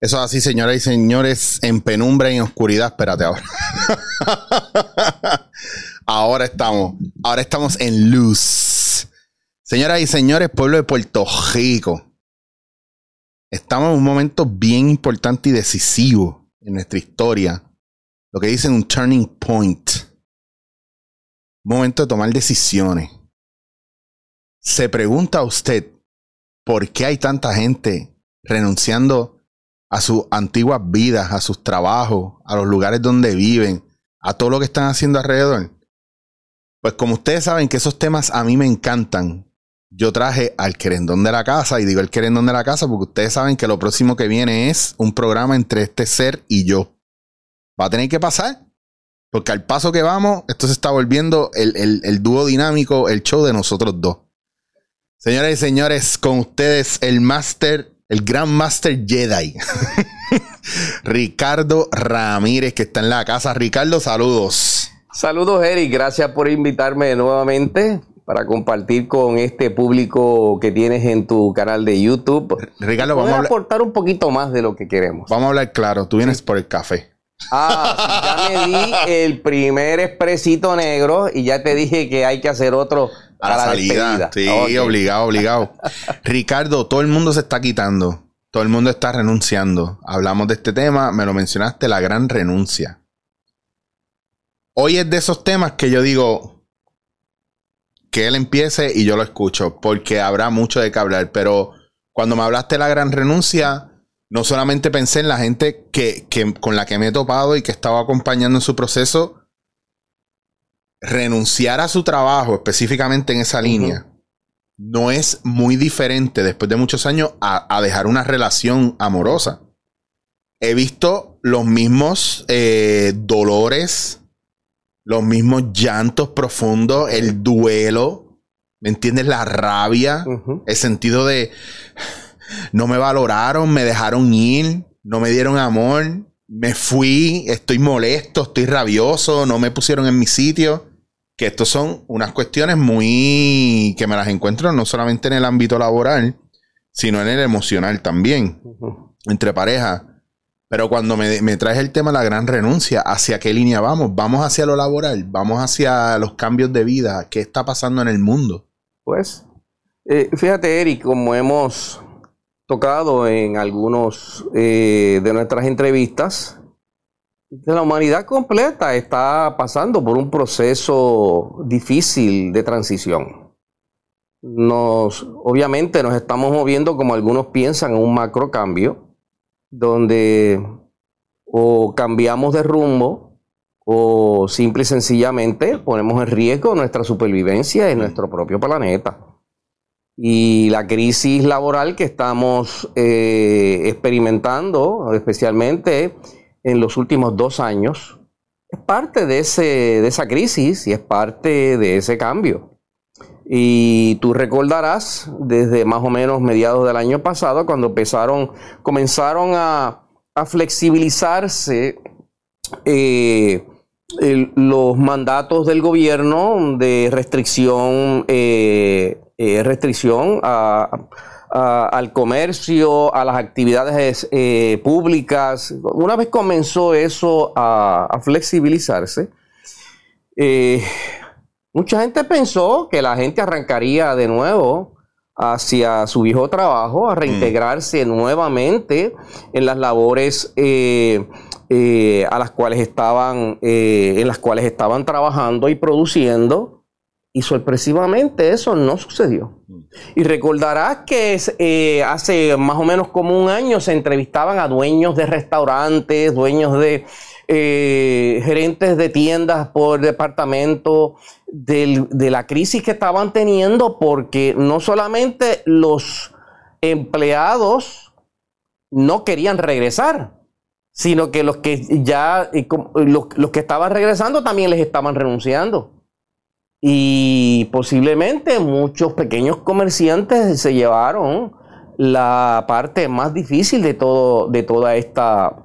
Eso así, señoras y señores, en penumbra y en oscuridad. Espérate ahora. ahora estamos. Ahora estamos en luz. Señoras y señores, pueblo de Puerto Rico. Estamos en un momento bien importante y decisivo en nuestra historia. Lo que dicen un turning point. Momento de tomar decisiones. Se pregunta usted por qué hay tanta gente renunciando a sus antiguas vidas, a sus trabajos, a los lugares donde viven, a todo lo que están haciendo alrededor. Pues como ustedes saben que esos temas a mí me encantan, yo traje al querendón de la casa, y digo el querendón de la casa porque ustedes saben que lo próximo que viene es un programa entre este ser y yo. Va a tener que pasar, porque al paso que vamos, esto se está volviendo el, el, el dúo dinámico, el show de nosotros dos. Señoras y señores, con ustedes el máster el Grand Master Jedi. Ricardo Ramírez, que está en la casa. Ricardo, saludos. Saludos, Eric. Gracias por invitarme nuevamente para compartir con este público que tienes en tu canal de YouTube. Ricardo, vamos a aportar un poquito más de lo que queremos. Vamos a hablar claro. Tú vienes por el café. Ah, ya me di el primer expresito negro y ya te dije que hay que hacer otro a, la, salida. Sí, obligado, obligado. Ricardo, todo el mundo se está quitando. Todo el mundo está renunciando. Hablamos de este tema, me lo mencionaste, la gran renuncia. Hoy es de esos temas que yo digo que él empiece y yo lo escucho, porque habrá mucho de qué hablar. Pero cuando me hablaste de la gran renuncia, no solamente pensé en la gente que, que, con la que me he topado y que estaba acompañando en su proceso, renunciar a su trabajo específicamente en esa línea no es muy diferente después de muchos años a, dejar una relación amorosa. He visto los mismos eh, dolores, los mismos llantos profundos, el duelo, ¿me entiendes? La rabia, el sentido de no me valoraron, me dejaron ir, no me dieron amor, me fui, estoy molesto, estoy rabioso, no me pusieron en mi sitio que estos son unas cuestiones muy que me las encuentro no solamente en el ámbito laboral, sino en el emocional también, entre parejas. Pero cuando me, traes el tema de la gran renuncia, ¿hacia qué línea vamos? ¿Vamos hacia lo laboral? ¿Vamos hacia los cambios de vida? ¿Qué está pasando en el mundo? Pues, eh, fíjate, Eric, como hemos tocado en algunos eh, de nuestras entrevistas, la humanidad completa está pasando por un proceso difícil de transición. Nos, obviamente nos estamos moviendo, como algunos piensan, en un macro cambio, donde o cambiamos de rumbo o simple y sencillamente ponemos en riesgo nuestra supervivencia en nuestro propio planeta. Y la crisis laboral que estamos eh, experimentando, especialmente en los últimos dos años es parte de, ese, de esa crisis y es parte de ese cambio. Y tú recordarás desde más o menos mediados del año pasado, cuando empezaron, comenzaron a, flexibilizarse eh, los mandatos del gobierno de restricción, eh, eh, restricción a, al comercio, a las actividades eh, públicas. Una vez comenzó eso a, flexibilizarse, eh, mucha gente pensó que la gente arrancaría de nuevo hacia su viejo trabajo, a reintegrarse mm. nuevamente en las labores eh, a las cuales estaban, en las cuales estaban trabajando y produciendo y sorpresivamente eso no sucedió. Y recordarás que eh, hace más o menos como un año se entrevistaban a dueños de restaurantes, dueños de eh, gerentes de tiendas por departamento, de la crisis que estaban teniendo, porque no solamente los empleados no querían regresar, sino que los que ya, los que estaban regresando también les estaban renunciando. Y posiblemente muchos pequeños comerciantes se llevaron la parte más difícil de, todo, de, toda, esta,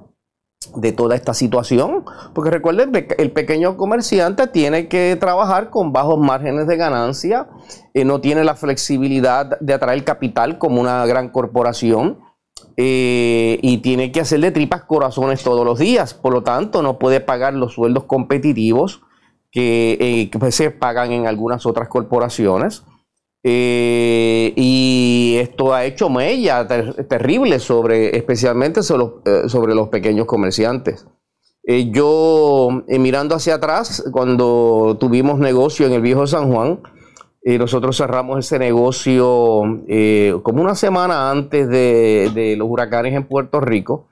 de toda esta situación. Porque recuerden, el pequeño comerciante tiene que trabajar con bajos márgenes de ganancia, eh, no tiene la flexibilidad de atraer capital como una gran corporación. eh, y tiene que hacerle tripas corazones todos los días. Por lo tanto, no puede pagar los sueldos competitivos que, eh, pues, se pagan en algunas otras corporaciones. Eh, y esto ha hecho mella terrible sobre, especialmente sobre sobre los pequeños comerciantes. yo, mirando hacia atrás, cuando tuvimos negocio en el viejo San Juan, nosotros cerramos ese negocio eh, como una semana antes de, los huracanes en Puerto Rico.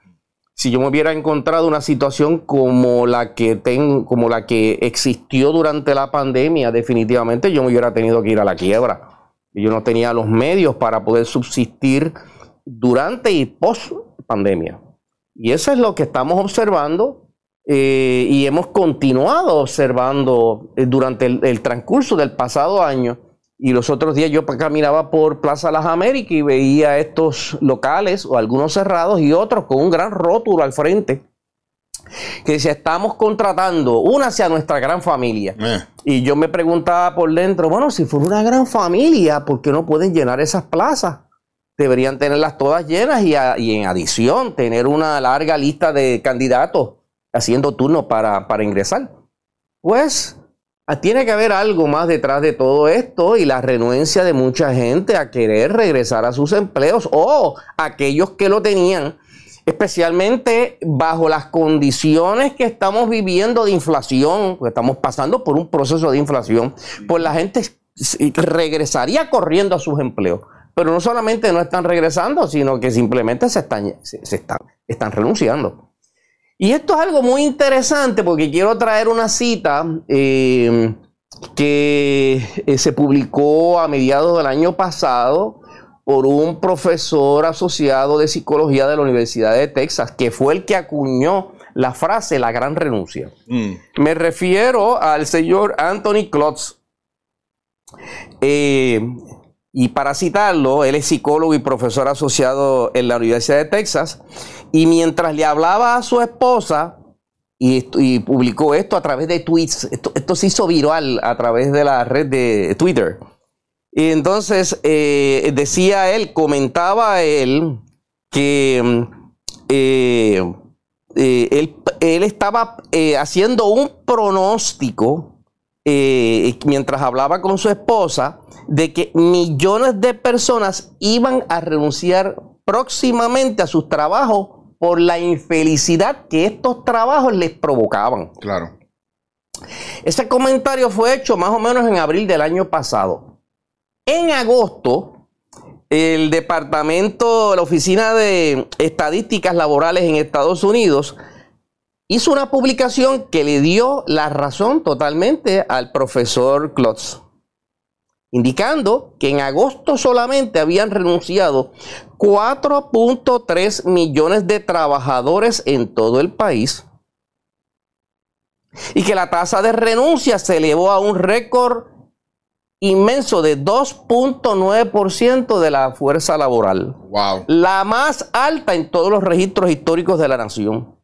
Si yo me hubiera encontrado una situación como la que ten, como la que existió durante la pandemia, definitivamente yo me hubiera tenido que ir a la quiebra. Yo no tenía los medios para poder subsistir durante y post pandemia. Y eso es lo que estamos observando eh, y hemos continuado observando eh, durante el, transcurso del pasado año. Y los otros días yo caminaba por Plaza Las Américas y veía estos locales, o algunos cerrados y otros con un gran rótulo al frente, que decía, estamos contratando, una hacia nuestra gran familia. Eh. Y yo me preguntaba por dentro, bueno, si fuera una gran familia, ¿por qué no pueden llenar esas plazas? Deberían tenerlas todas llenas y, y en adición tener una larga lista de candidatos haciendo turno para, ingresar. Pues tiene que haber algo más detrás de todo esto y la renuencia de mucha gente a querer regresar a sus empleos o aquellos que lo tenían, especialmente bajo las condiciones que estamos viviendo de inflación, estamos pasando por un proceso de inflación, pues la gente regresaría corriendo a sus empleos. Pero no solamente no están regresando, sino que simplemente se están, se, están, están renunciando. Y esto es algo muy interesante porque quiero traer una cita eh, que eh, se publicó a mediados del año pasado por un profesor asociado de psicología de la Universidad de Texas, que fue el que acuñó la frase la gran renuncia. Mm. Me refiero al señor Anthony Klotz. Eh, y para citarlo, él es psicólogo y profesor asociado en la Universidad de Texas. Y mientras le hablaba a su esposa, y, publicó esto a través de tweets, esto, se hizo viral a través de la red de Twitter. Y entonces eh, decía él, comentaba él que eh, eh, él, él, estaba haciendo un pronóstico mientras hablaba con su esposa de que millones de personas iban a renunciar próximamente a sus trabajos por la infelicidad que estos trabajos les provocaban. Claro. Ese comentario fue hecho más o menos en abril del año pasado. En agosto, el departamento, la Oficina de Estadísticas Laborales en Estados Unidos, hizo una publicación que le dio la razón totalmente al profesor Klotz indicando que en agosto solamente habían renunciado 4.3 millones de trabajadores en todo el país y que la tasa de renuncia se elevó a un récord inmenso de 2.9% de la fuerza laboral. Wow. La más alta en todos los registros históricos de la nación.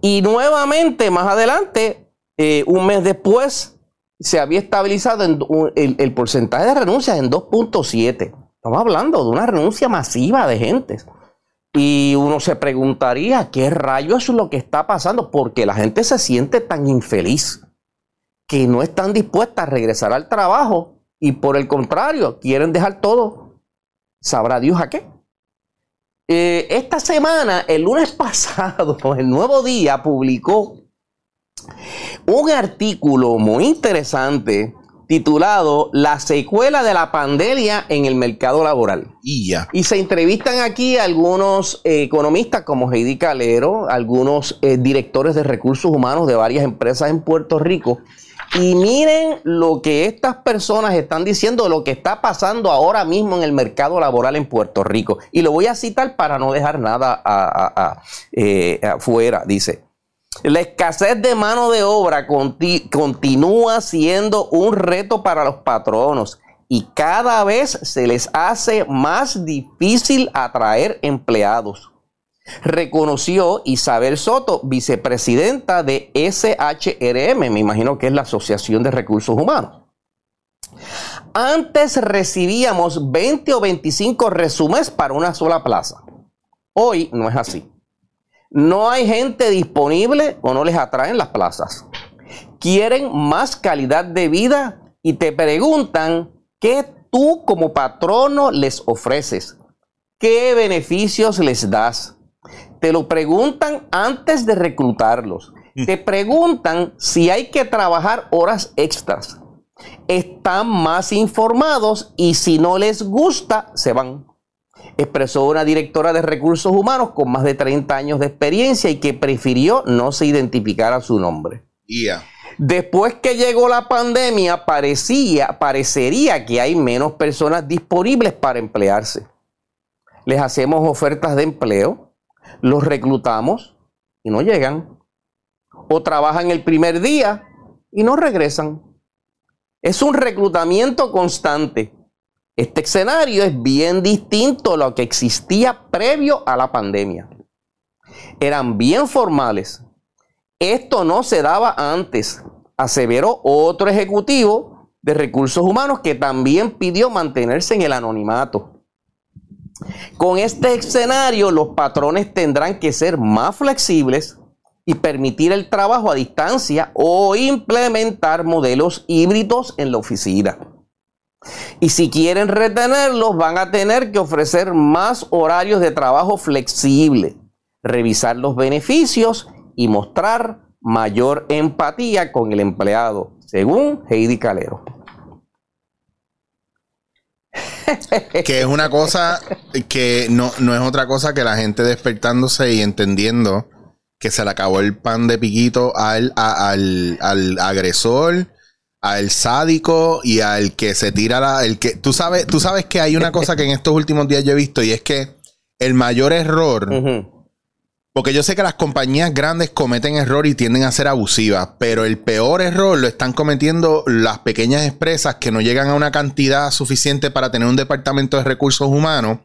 Y nuevamente, más adelante, eh, un mes después, se había estabilizado el, porcentaje de renuncias en 2.7. Estamos hablando de una renuncia masiva de gentes. Y uno se preguntaría, ¿qué rayos es lo que está pasando? Porque la gente se siente tan infeliz que no están dispuestas a regresar al trabajo y por el contrario, quieren dejar todo. ¿Sabrá Dios a qué? Eh, esta semana, el lunes pasado, el nuevo día publicó un artículo muy interesante titulado La secuela de la pandemia en el mercado laboral. Y ya. Y se entrevistan aquí algunos eh, economistas como Heidi Calero, algunos eh, directores de recursos humanos de varias empresas en Puerto Rico. Y miren lo que estas personas están diciendo, lo que está pasando ahora mismo en el mercado laboral en Puerto Rico. Y lo voy a citar para no dejar nada eh, afuera. Dice, la escasez de mano de obra continúa siendo un reto para los patronos y cada vez se les hace más difícil atraer empleados. Reconoció Isabel Soto, vicepresidenta de SHRM, me imagino que es la Asociación de Recursos Humanos. Antes recibíamos 20 o 25 resúmenes para una sola plaza. Hoy no es así. No hay gente disponible o no les atraen las plazas. Quieren más calidad de vida y te preguntan qué tú como patrono les ofreces. ¿Qué beneficios les das? Te lo preguntan antes de reclutarlos. Mm. Te preguntan si hay que trabajar horas extras. Están más informados y si no les gusta, se van. Expresó una directora de recursos humanos con más de 30 años de experiencia y que prefirió no se identificara su nombre. Después que llegó la pandemia, parecía, parecería que hay menos personas disponibles para emplearse. Les hacemos ofertas de empleo, los reclutamos y no llegan. O trabajan el primer día y no regresan. Es un reclutamiento constante. Este escenario es bien distinto a lo que existía previo a la pandemia. Eran bien formales. Esto no se daba antes, aseveró otro ejecutivo de recursos humanos que también pidió mantenerse en el anonimato. Con este escenario, los patrones tendrán que ser más flexibles y permitir el trabajo a distancia o implementar modelos híbridos en la oficina. Y si quieren retenerlos, van a tener que ofrecer más horarios de trabajo flexible, revisar los beneficios y mostrar mayor empatía con el empleado, según Heidi Calero. Que es una cosa que no, no es otra cosa que la gente despertándose y entendiendo que se le acabó el pan de piquito al, al, al agresor, al sádico y al que se tira la. El que, tú, sabes, tú sabes que hay una cosa que en estos últimos días yo he visto y es que el mayor error. Porque yo sé que las compañías grandes cometen error y tienden a ser abusivas, pero el peor error lo están cometiendo las pequeñas empresas que no llegan a una cantidad suficiente para tener un departamento de recursos humanos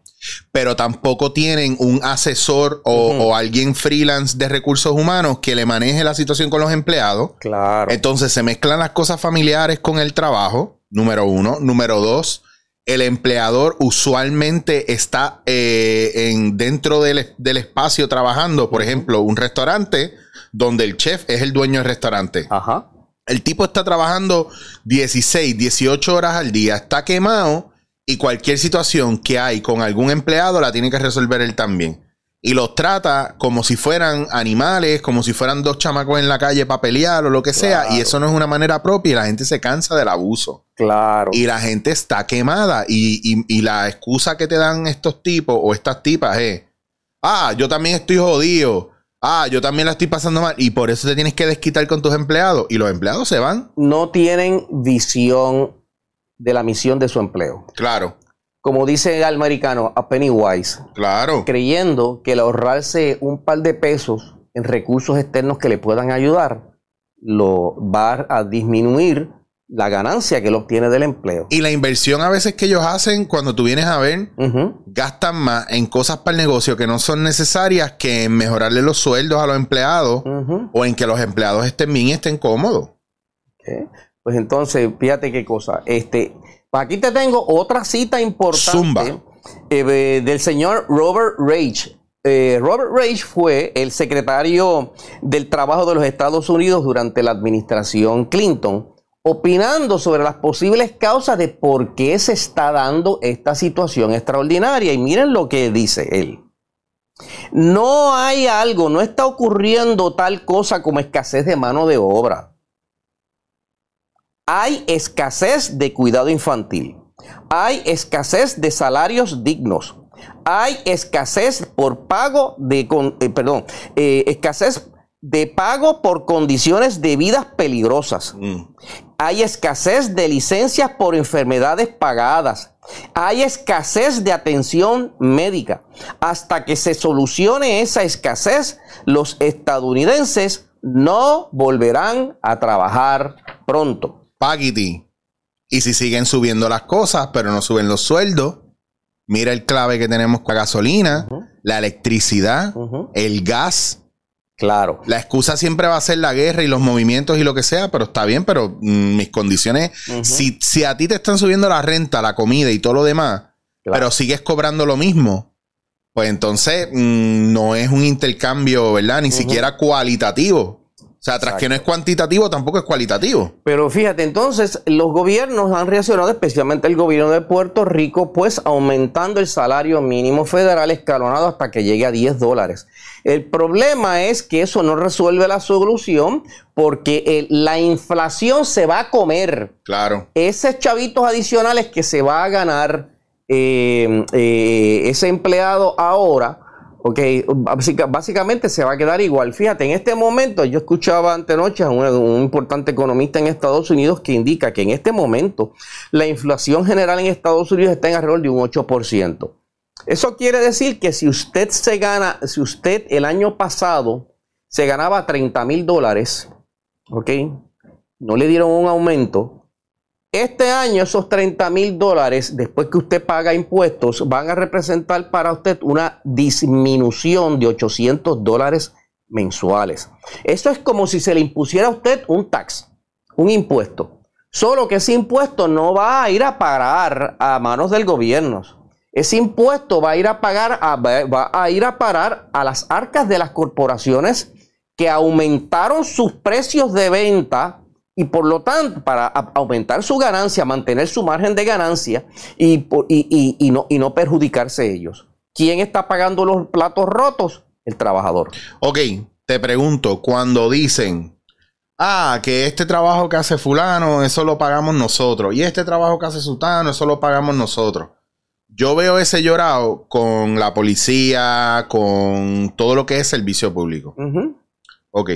pero tampoco tienen un asesor o, alguien freelance de recursos humanos que le maneje la situación con los empleados. Claro. Entonces se mezclan las cosas familiares con el trabajo, número uno. Número dos, el empleador usualmente está eh, en, dentro del, espacio trabajando. Por ejemplo, un restaurante donde el chef es el dueño del restaurante. Ajá. El tipo está trabajando 16, 18 horas al día, está quemado y cualquier situación que hay con algún empleado la tiene que resolver él también. Y los trata como si fueran animales, como si fueran dos chamacos en la calle para pelear o lo que sea. Y eso no es una manera propia y la gente se cansa del abuso. Claro. Y la gente está quemada. Y, y la excusa que te dan estos tipos o estas tipas es, ah, yo también estoy jodido. Ah, yo también la estoy pasando mal. Y por eso te tienes que desquitar con tus empleados. Y los empleados se van. No tienen visión de la misión de su empleo. Claro. Como dice el americano, a penny wise. Claro. Creyendo que el ahorrarse un par de pesos en recursos externos que le puedan ayudar, lo va a disminuir la ganancia que él obtiene del empleo. Y la inversión a veces que ellos hacen cuando tú vienes a ver, gastan más en cosas para el negocio que no son necesarias que en mejorarle los sueldos a los empleados o en que los empleados estén bien y estén cómodos. Pues entonces, fíjate qué cosa. Este, aquí te tengo otra cita importante eh, del señor Robert Rage. Eh, Robert Rage fue el secretario del Trabajo de los Estados Unidos durante la administración Clinton, opinando sobre las posibles causas de por qué se está dando esta situación extraordinaria. Y miren lo que dice él. No hay algo, no está ocurriendo tal cosa como escasez de mano de obra hay escasez de cuidado infantil. Hay escasez de salarios dignos. Hay escasez por pago de, eh, perdón, eh, escasez de pago por condiciones de vidas peligrosas. Mm. Hay escasez de licencias por enfermedades pagadas. Hay escasez de atención médica. Hasta que se solucione esa escasez, los estadounidenses no volverán a trabajar pronto. Y si siguen subiendo las cosas, pero no suben los sueldos, mira el clave que tenemos con la gasolina, la electricidad, el gas. Claro. La excusa siempre va a ser la guerra y los movimientos y lo que sea, pero está bien, pero mm, mis condiciones, si, si, a ti te están subiendo la renta, la comida y todo lo demás, pero sigues cobrando lo mismo, pues entonces mm, no es un intercambio, ¿verdad? Ni siquiera cualitativo. O sea, tras que no es cuantitativo, tampoco es cualitativo. Pero fíjate, entonces los gobiernos han reaccionado, especialmente el gobierno de Puerto Rico, pues aumentando el salario mínimo federal escalonado hasta que llegue a 10 dólares. El problema es que eso no resuelve la solución porque la inflación se va a comer. Claro. Esos chavitos adicionales que se va a ganar eh, eh, ese empleado ahora Ok, básicamente se va a quedar igual. Fíjate, en este momento yo escuchaba antenoche a un, importante economista en Estados Unidos que indica que en este momento la inflación general en Estados Unidos está en alrededor de un 8%. Eso quiere decir que si usted se gana, si usted el año pasado se ganaba 30 mil dólares, ok, no le dieron un aumento, este año esos 30 mil dólares, después que usted paga impuestos, van a representar para usted una disminución de 800 dólares mensuales. Eso es como si se le impusiera a usted un tax, un impuesto. Solo que ese impuesto no va a ir a parar a manos del gobierno. Ese impuesto va a ir a pagar va a ir a parar a las arcas de las corporaciones que aumentaron sus precios de venta y por lo tanto, para aumentar su ganancia, mantener su margen de ganancia y, y, no, y no perjudicarse ellos. ¿Quién está pagando los platos rotos? El trabajador. Ok, te pregunto, cuando dicen, ah, que este trabajo que hace fulano, eso lo pagamos nosotros, y este trabajo que hace sultano, eso lo pagamos nosotros. Yo veo ese llorado con la policía, con todo lo que es servicio público. Ok.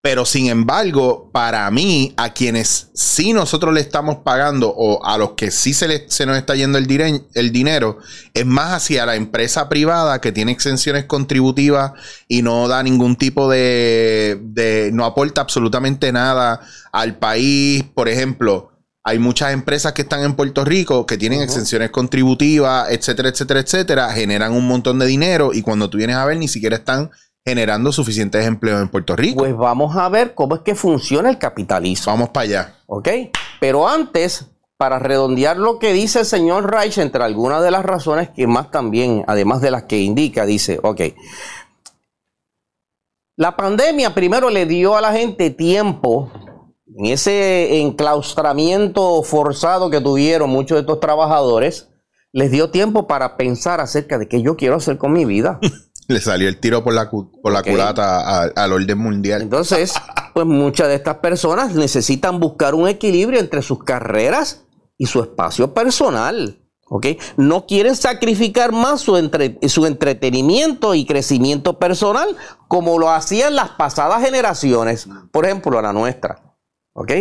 Pero sin embargo, para mí, a quienes sí nosotros le estamos pagando o a los que sí se, se nos está yendo el, el dinero, es más hacia la empresa privada que tiene exenciones contributivas y no da ningún tipo de, de no aporta absolutamente nada al país. Por ejemplo, hay muchas empresas que están en Puerto Rico que tienen exenciones contributivas, etcétera, etcétera, etcétera, generan un montón de dinero y cuando tú vienes a ver ni siquiera están generando suficientes empleos en Puerto Rico. Pues vamos a ver cómo es que funciona el capitalismo. Vamos para allá. ¿Ok? Pero antes, para redondear lo que dice el señor Reich, entre algunas de las razones que más también, además de las que indica, dice, ok, la pandemia primero le dio a la gente tiempo en ese enclaustramiento forzado que tuvieron muchos de estos trabajadores, les dio tiempo para pensar acerca de qué yo quiero hacer con mi vida. Le salió el tiro por la, por la culata al orden mundial. Entonces, pues muchas de estas personas necesitan buscar un equilibrio entre sus carreras y su espacio personal. ¿ok? No quieren sacrificar más su, su entretenimiento y crecimiento personal como lo hacían las pasadas generaciones, por ejemplo, la nuestra. ¿ok?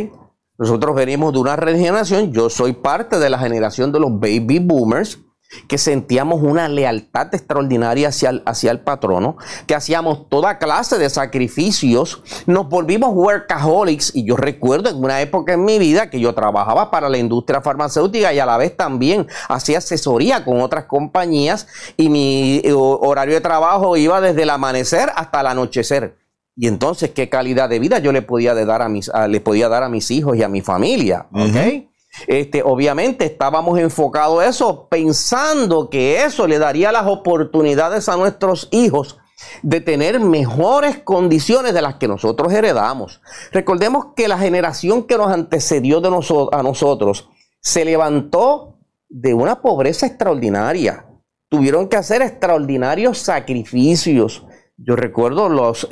Nosotros venimos de una regeneración, yo soy parte de la generación de los baby boomers, que sentíamos una lealtad extraordinaria hacia el, hacia el patrono, que hacíamos toda clase de sacrificios, nos volvimos workaholics y yo recuerdo en una época en mi vida que yo trabajaba para la industria farmacéutica y a la vez también hacía asesoría con otras compañías y mi eh, horario de trabajo iba desde el amanecer hasta el anochecer. Y entonces, ¿qué calidad de vida yo le podía, dar, a mis, le podía dar a mis hijos y a mi familia? ¿Ok? Este, obviamente estábamos enfocados en eso, pensando que eso le daría las oportunidades a nuestros hijos de tener mejores condiciones de las que nosotros heredamos. Recordemos que la generación que nos antecedió de a nosotros se levantó de una pobreza extraordinaria. Tuvieron que hacer extraordinarios sacrificios. Yo recuerdo los,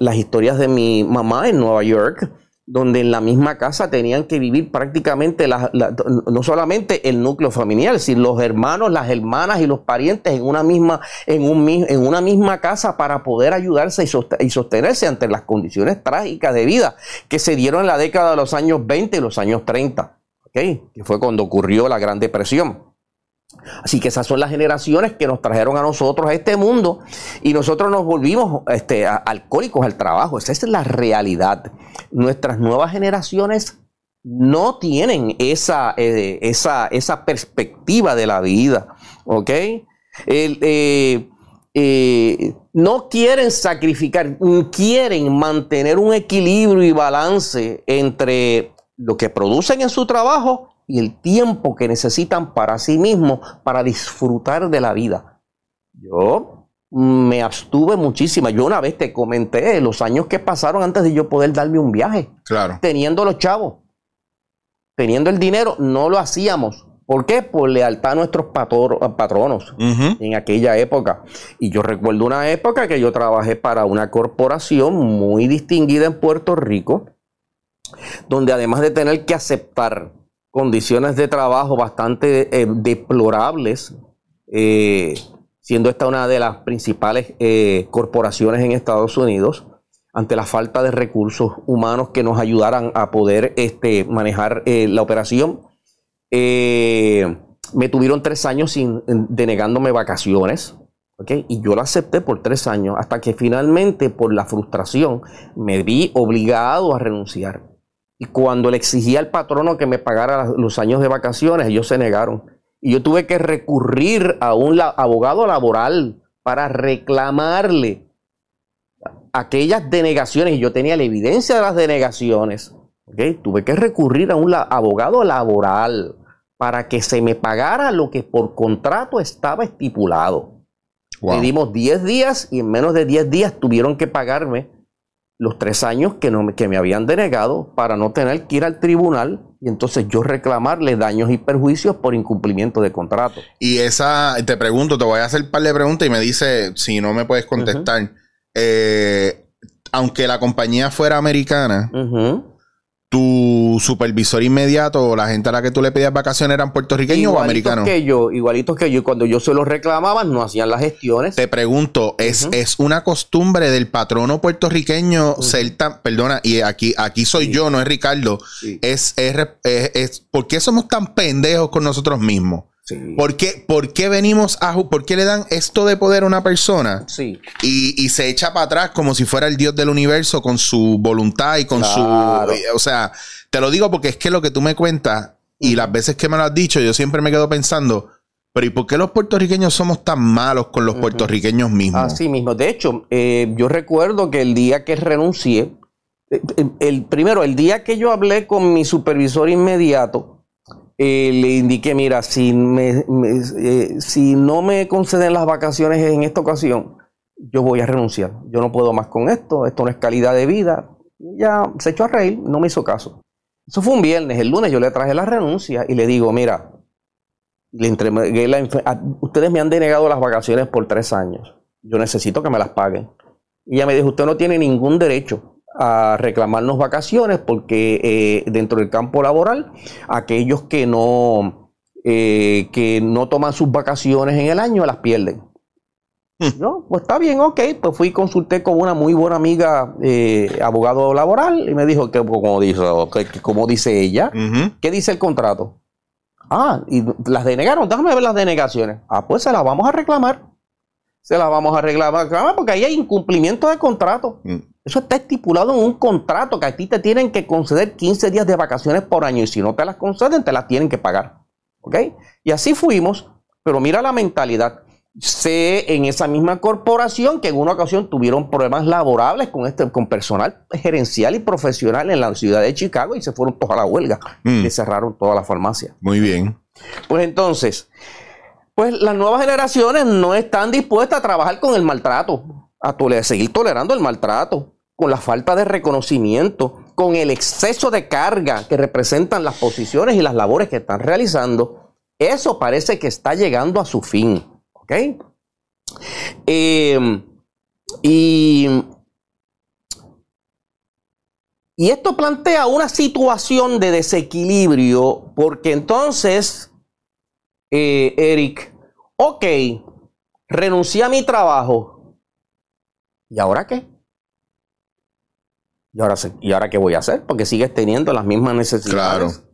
las historias de mi mamá en Nueva York donde en la misma casa tenían que vivir prácticamente no solamente el núcleo familiar, sino los hermanos, las hermanas y los parientes en una misma, en un, en una misma casa para poder ayudarse y sostenerse ante las condiciones trágicas de vida que se dieron en la década de los años 20 y los años 30, que fue cuando ocurrió la Gran Depresión. Así que esas son las generaciones que nos trajeron a nosotros a este mundo y nosotros nos volvimos este, alcohólicos al trabajo. Esa es la realidad. Nuestras nuevas generaciones no tienen esa, eh, esa, esa perspectiva de la vida. ¿Ok? Eh, eh, no quieren sacrificar, quieren mantener un equilibrio y balance entre lo que producen en su trabajo y el tiempo que necesitan para sí mismos para disfrutar de la vida. Yo me abstuve muchísimo. Yo una vez te comenté los años que pasaron antes de yo poder darme un viaje. Claro. Teniendo los chavos, teniendo el dinero, no lo hacíamos. ¿Por qué? Por lealtad a nuestros patronos en aquella época. Y yo recuerdo una época que yo trabajé para una corporación muy distinguida en Puerto Rico, donde además de tener que aceptar condiciones de trabajo bastante eh, deplorables, eh, siendo esta una de las principales eh, corporaciones en Estados Unidos, ante la falta de recursos humanos que nos ayudaran a poder este, manejar la operación me tuvieron tres años sin, denegándome vacaciones. Y yo la acepté por tres años, hasta que finalmente, por la frustración, me vi obligado a renunciar. Y cuando le exigí al patrono que me pagara los años de vacaciones, ellos se negaron. Y yo tuve que recurrir a un abogado laboral para reclamarle aquellas denegaciones. Y yo tenía la evidencia de las denegaciones. Tuve que recurrir a un abogado laboral para que se me pagara lo que por contrato estaba estipulado. Le dimos 10 días y en menos de 10 días tuvieron que pagarme los tres años que, no, que me habían denegado para no tener que ir al tribunal y entonces yo reclamarle daños y perjuicios por incumplimiento de contrato. Y esa, te pregunto, te voy a hacer un par de preguntas y me dice si no me puedes contestar. Eh, aunque la compañía fuera americana, tu supervisor inmediato o la gente a la que tú le pedías vacaciones eran puertorriqueños o americanos? que yo, igualitos que yo. Cuando yo se los reclamaba, no hacían las gestiones. Te pregunto, ¿es, ¿es una costumbre del patrono puertorriqueño ser tan, perdona, y aquí, aquí soy yo, no es Ricardo, es, es, es, ¿por qué somos tan pendejos con nosotros mismos? ¿Por, qué, venimos a... ¿Por qué le dan esto de poder a una persona? Sí. Y, se echa para atrás como si fuera el Dios del universo con su voluntad y con su... O sea, te lo digo porque es que lo que tú me cuentas y las veces que me lo has dicho, yo siempre me quedo pensando, pero ¿y por qué los puertorriqueños somos tan malos con los puertorriqueños mismos? Así mismo. De hecho, eh, yo recuerdo que el día que renuncié, eh, el primero, el día que yo hablé con mi supervisor inmediato, eh, le indiqué, mira, si, me, eh, si no me conceden las vacaciones en esta ocasión, yo voy a renunciar. Yo no puedo más con esto, esto no es calidad de vida. Ya se echó a reír, no me hizo caso. Eso fue un viernes, el lunes yo le traje la renuncia y le digo, mira, le la ustedes me han denegado las vacaciones por tres años. Yo necesito que me las paguen. Y ella me dijo, usted no tiene ningún derecho a reclamarnos vacaciones porque eh, dentro del campo laboral aquellos que no eh, que no toman sus vacaciones en el año las pierden. Hmm. No, pues está bien, ok. Pues fui y consulté con una muy buena amiga, eh, abogado laboral, y me dijo que, como dice, que, como dice ella, ¿qué dice el contrato? Ah, y las denegaron, déjame ver las denegaciones. Ah, pues se las vamos a reclamar. Se las vamos a reclamar porque ahí hay incumplimiento de contrato. Hmm. Eso está estipulado en un contrato que a ti te tienen que conceder 15 días de vacaciones por año y si no te las conceden, te las tienen que pagar. ¿Ok? Y así fuimos, pero mira la mentalidad. Sé en esa misma corporación que en una ocasión tuvieron problemas laborables con, este, con personal gerencial y profesional en la ciudad de Chicago y se fueron todos a la huelga mm. y cerraron toda la farmacia. Muy bien. Pues entonces, pues las nuevas generaciones no están dispuestas a trabajar con el maltrato, a seguir tolerando el maltrato con la falta de reconocimiento, con el exceso de carga que representan las posiciones y las labores que están realizando, eso parece que está llegando a su fin. ¿Ok? Y, y esto plantea una situación de desequilibrio, porque entonces, eh, Eric, ok, renuncié a mi trabajo. ¿Y ahora qué? ¿Y ahora, ¿Y ahora qué voy a hacer? Porque sigues teniendo las mismas necesidades. Claro.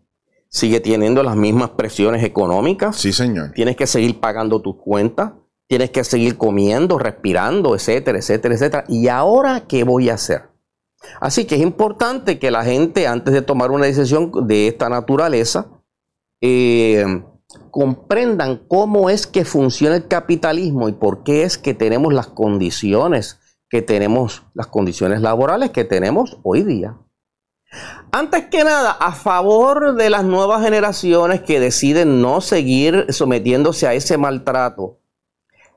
Sigue teniendo las mismas presiones económicas. Sí, señor. Tienes que seguir pagando tus cuentas. Tienes que seguir comiendo, respirando, etcétera, etcétera, etcétera. ¿Y ahora qué voy a hacer? Así que es importante que la gente, antes de tomar una decisión de esta naturaleza, eh, comprendan cómo es que funciona el capitalismo y por qué es que tenemos las condiciones que tenemos, las condiciones laborales que tenemos hoy día. Antes que nada, a favor de las nuevas generaciones que deciden no seguir sometiéndose a ese maltrato,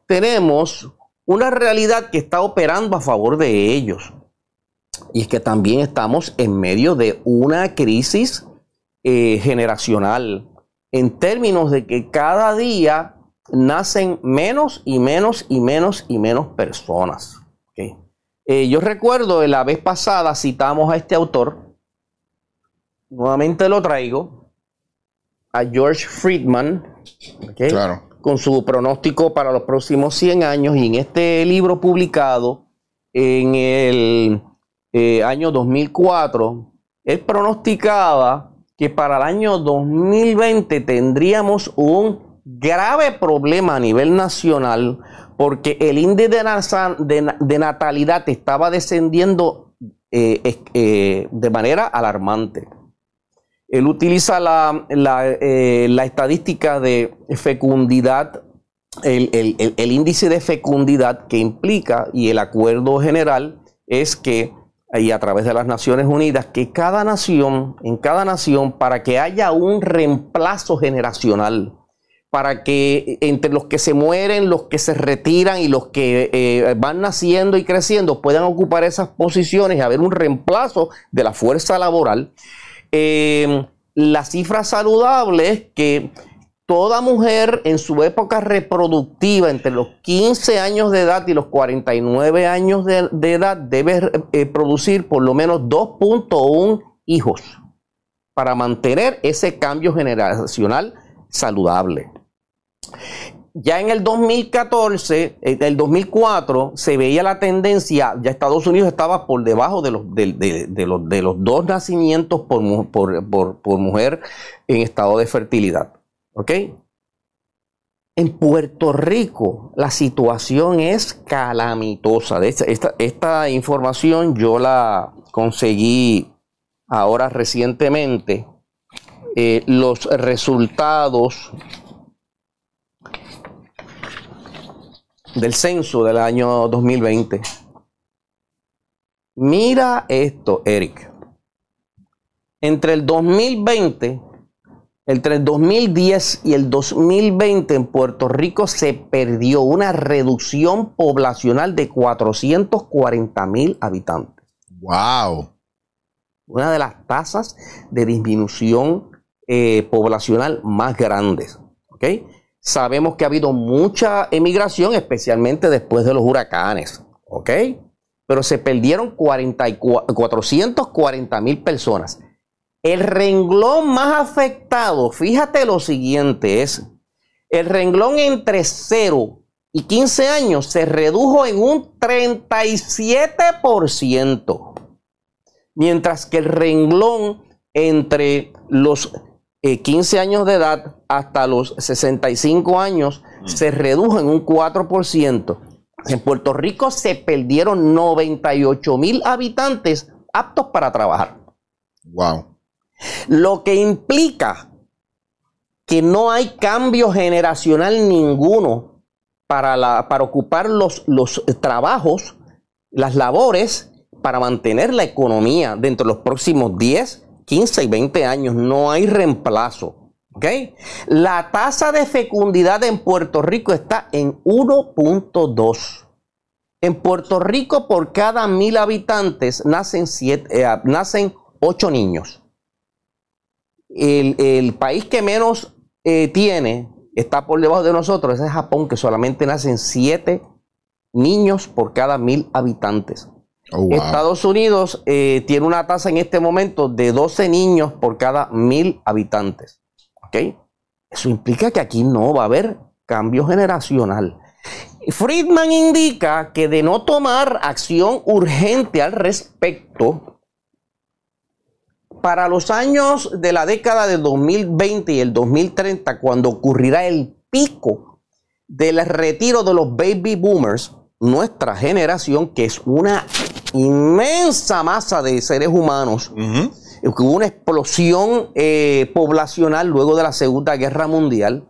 tenemos una realidad que está operando a favor de ellos. Y es que también estamos en medio de una crisis eh, generacional en términos de que cada día nacen menos y menos y menos y menos personas. Eh, yo recuerdo la vez pasada citamos a este autor, nuevamente lo traigo, a George Friedman, con su pronóstico para los próximos 100 años. Y en este libro publicado en el eh, año 2004, él pronosticaba que para el año 2020 tendríamos un grave problema a nivel nacional porque el índice de, natalidad estaba descendiendo eh, eh, de manera alarmante. Él utiliza la, estadística de fecundidad, el índice de fecundidad que implica y el acuerdo general es que y a través de las Naciones Unidas que cada nación, en cada nación, para que haya un reemplazo generacional, para que entre los que se mueren, los que se retiran y los que eh, van naciendo y creciendo puedan ocupar esas posiciones y haber un reemplazo de la fuerza laboral. Eh, la cifra saludable es que Toda mujer en su época reproductiva, entre los 15 años de edad y los 49 años de, edad, debe eh, producir por lo menos 2.1 hijos para mantener ese cambio generacional saludable. Ya en el 2014, en el 2004, se veía la tendencia, ya Estados Unidos estaba por debajo de los, de, los, de los dos nacimientos por, por mujer en estado de fertilidad. ¿Ok? En Puerto Rico la situación es calamitosa. Esta, esta, información yo la conseguí ahora recientemente. Eh, los resultados del censo del año 2020. Mira esto, Eric. Entre el 2020 entre el 2010 y el 2020 en Puerto Rico se perdió una reducción poblacional de 440 mil habitantes. ¡Wow! Una de las tasas de disminución eh, poblacional más grandes. ¿ok? Sabemos que ha habido mucha emigración, especialmente después de los huracanes. ¿ok? Pero se perdieron 440 mil personas. El renglón más afectado, fíjate lo siguiente, es el renglón entre 0 y 15 años se redujo en un 37%, mientras que el renglón entre los 15 eh, años de edad hasta los 65 años mm. se redujo en un 4%. En Puerto Rico se perdieron 98 mil habitantes aptos para trabajar. Wow. Lo que implica que no hay cambio generacional ninguno para, para ocupar los, los trabajos, las labores, para mantener la economía dentro de los próximos 10, 15 y 20 años. No hay reemplazo. La tasa de fecundidad en Puerto Rico está en 1.2. En Puerto Rico, por cada mil habitantes, nacen, siete, eh, nacen 8 niños el, país que menos eh, tiene, está por debajo de nosotros, es Japón, que solamente nacen siete niños por cada mil habitantes. Oh, Estados Unidos eh, tiene una tasa en este momento de 12 niños por cada mil habitantes. ¿Ok? Eso implica que aquí no va a haber cambio generacional. Friedman indica que de no tomar acción urgente al respecto, para los años de la década del 2020 y el 2030, cuando ocurrirá el pico del retiro de los baby boomers, nuestra generación, que es una inmensa masa de seres humanos, hubo una explosión eh, poblacional luego de la Segunda Guerra Mundial,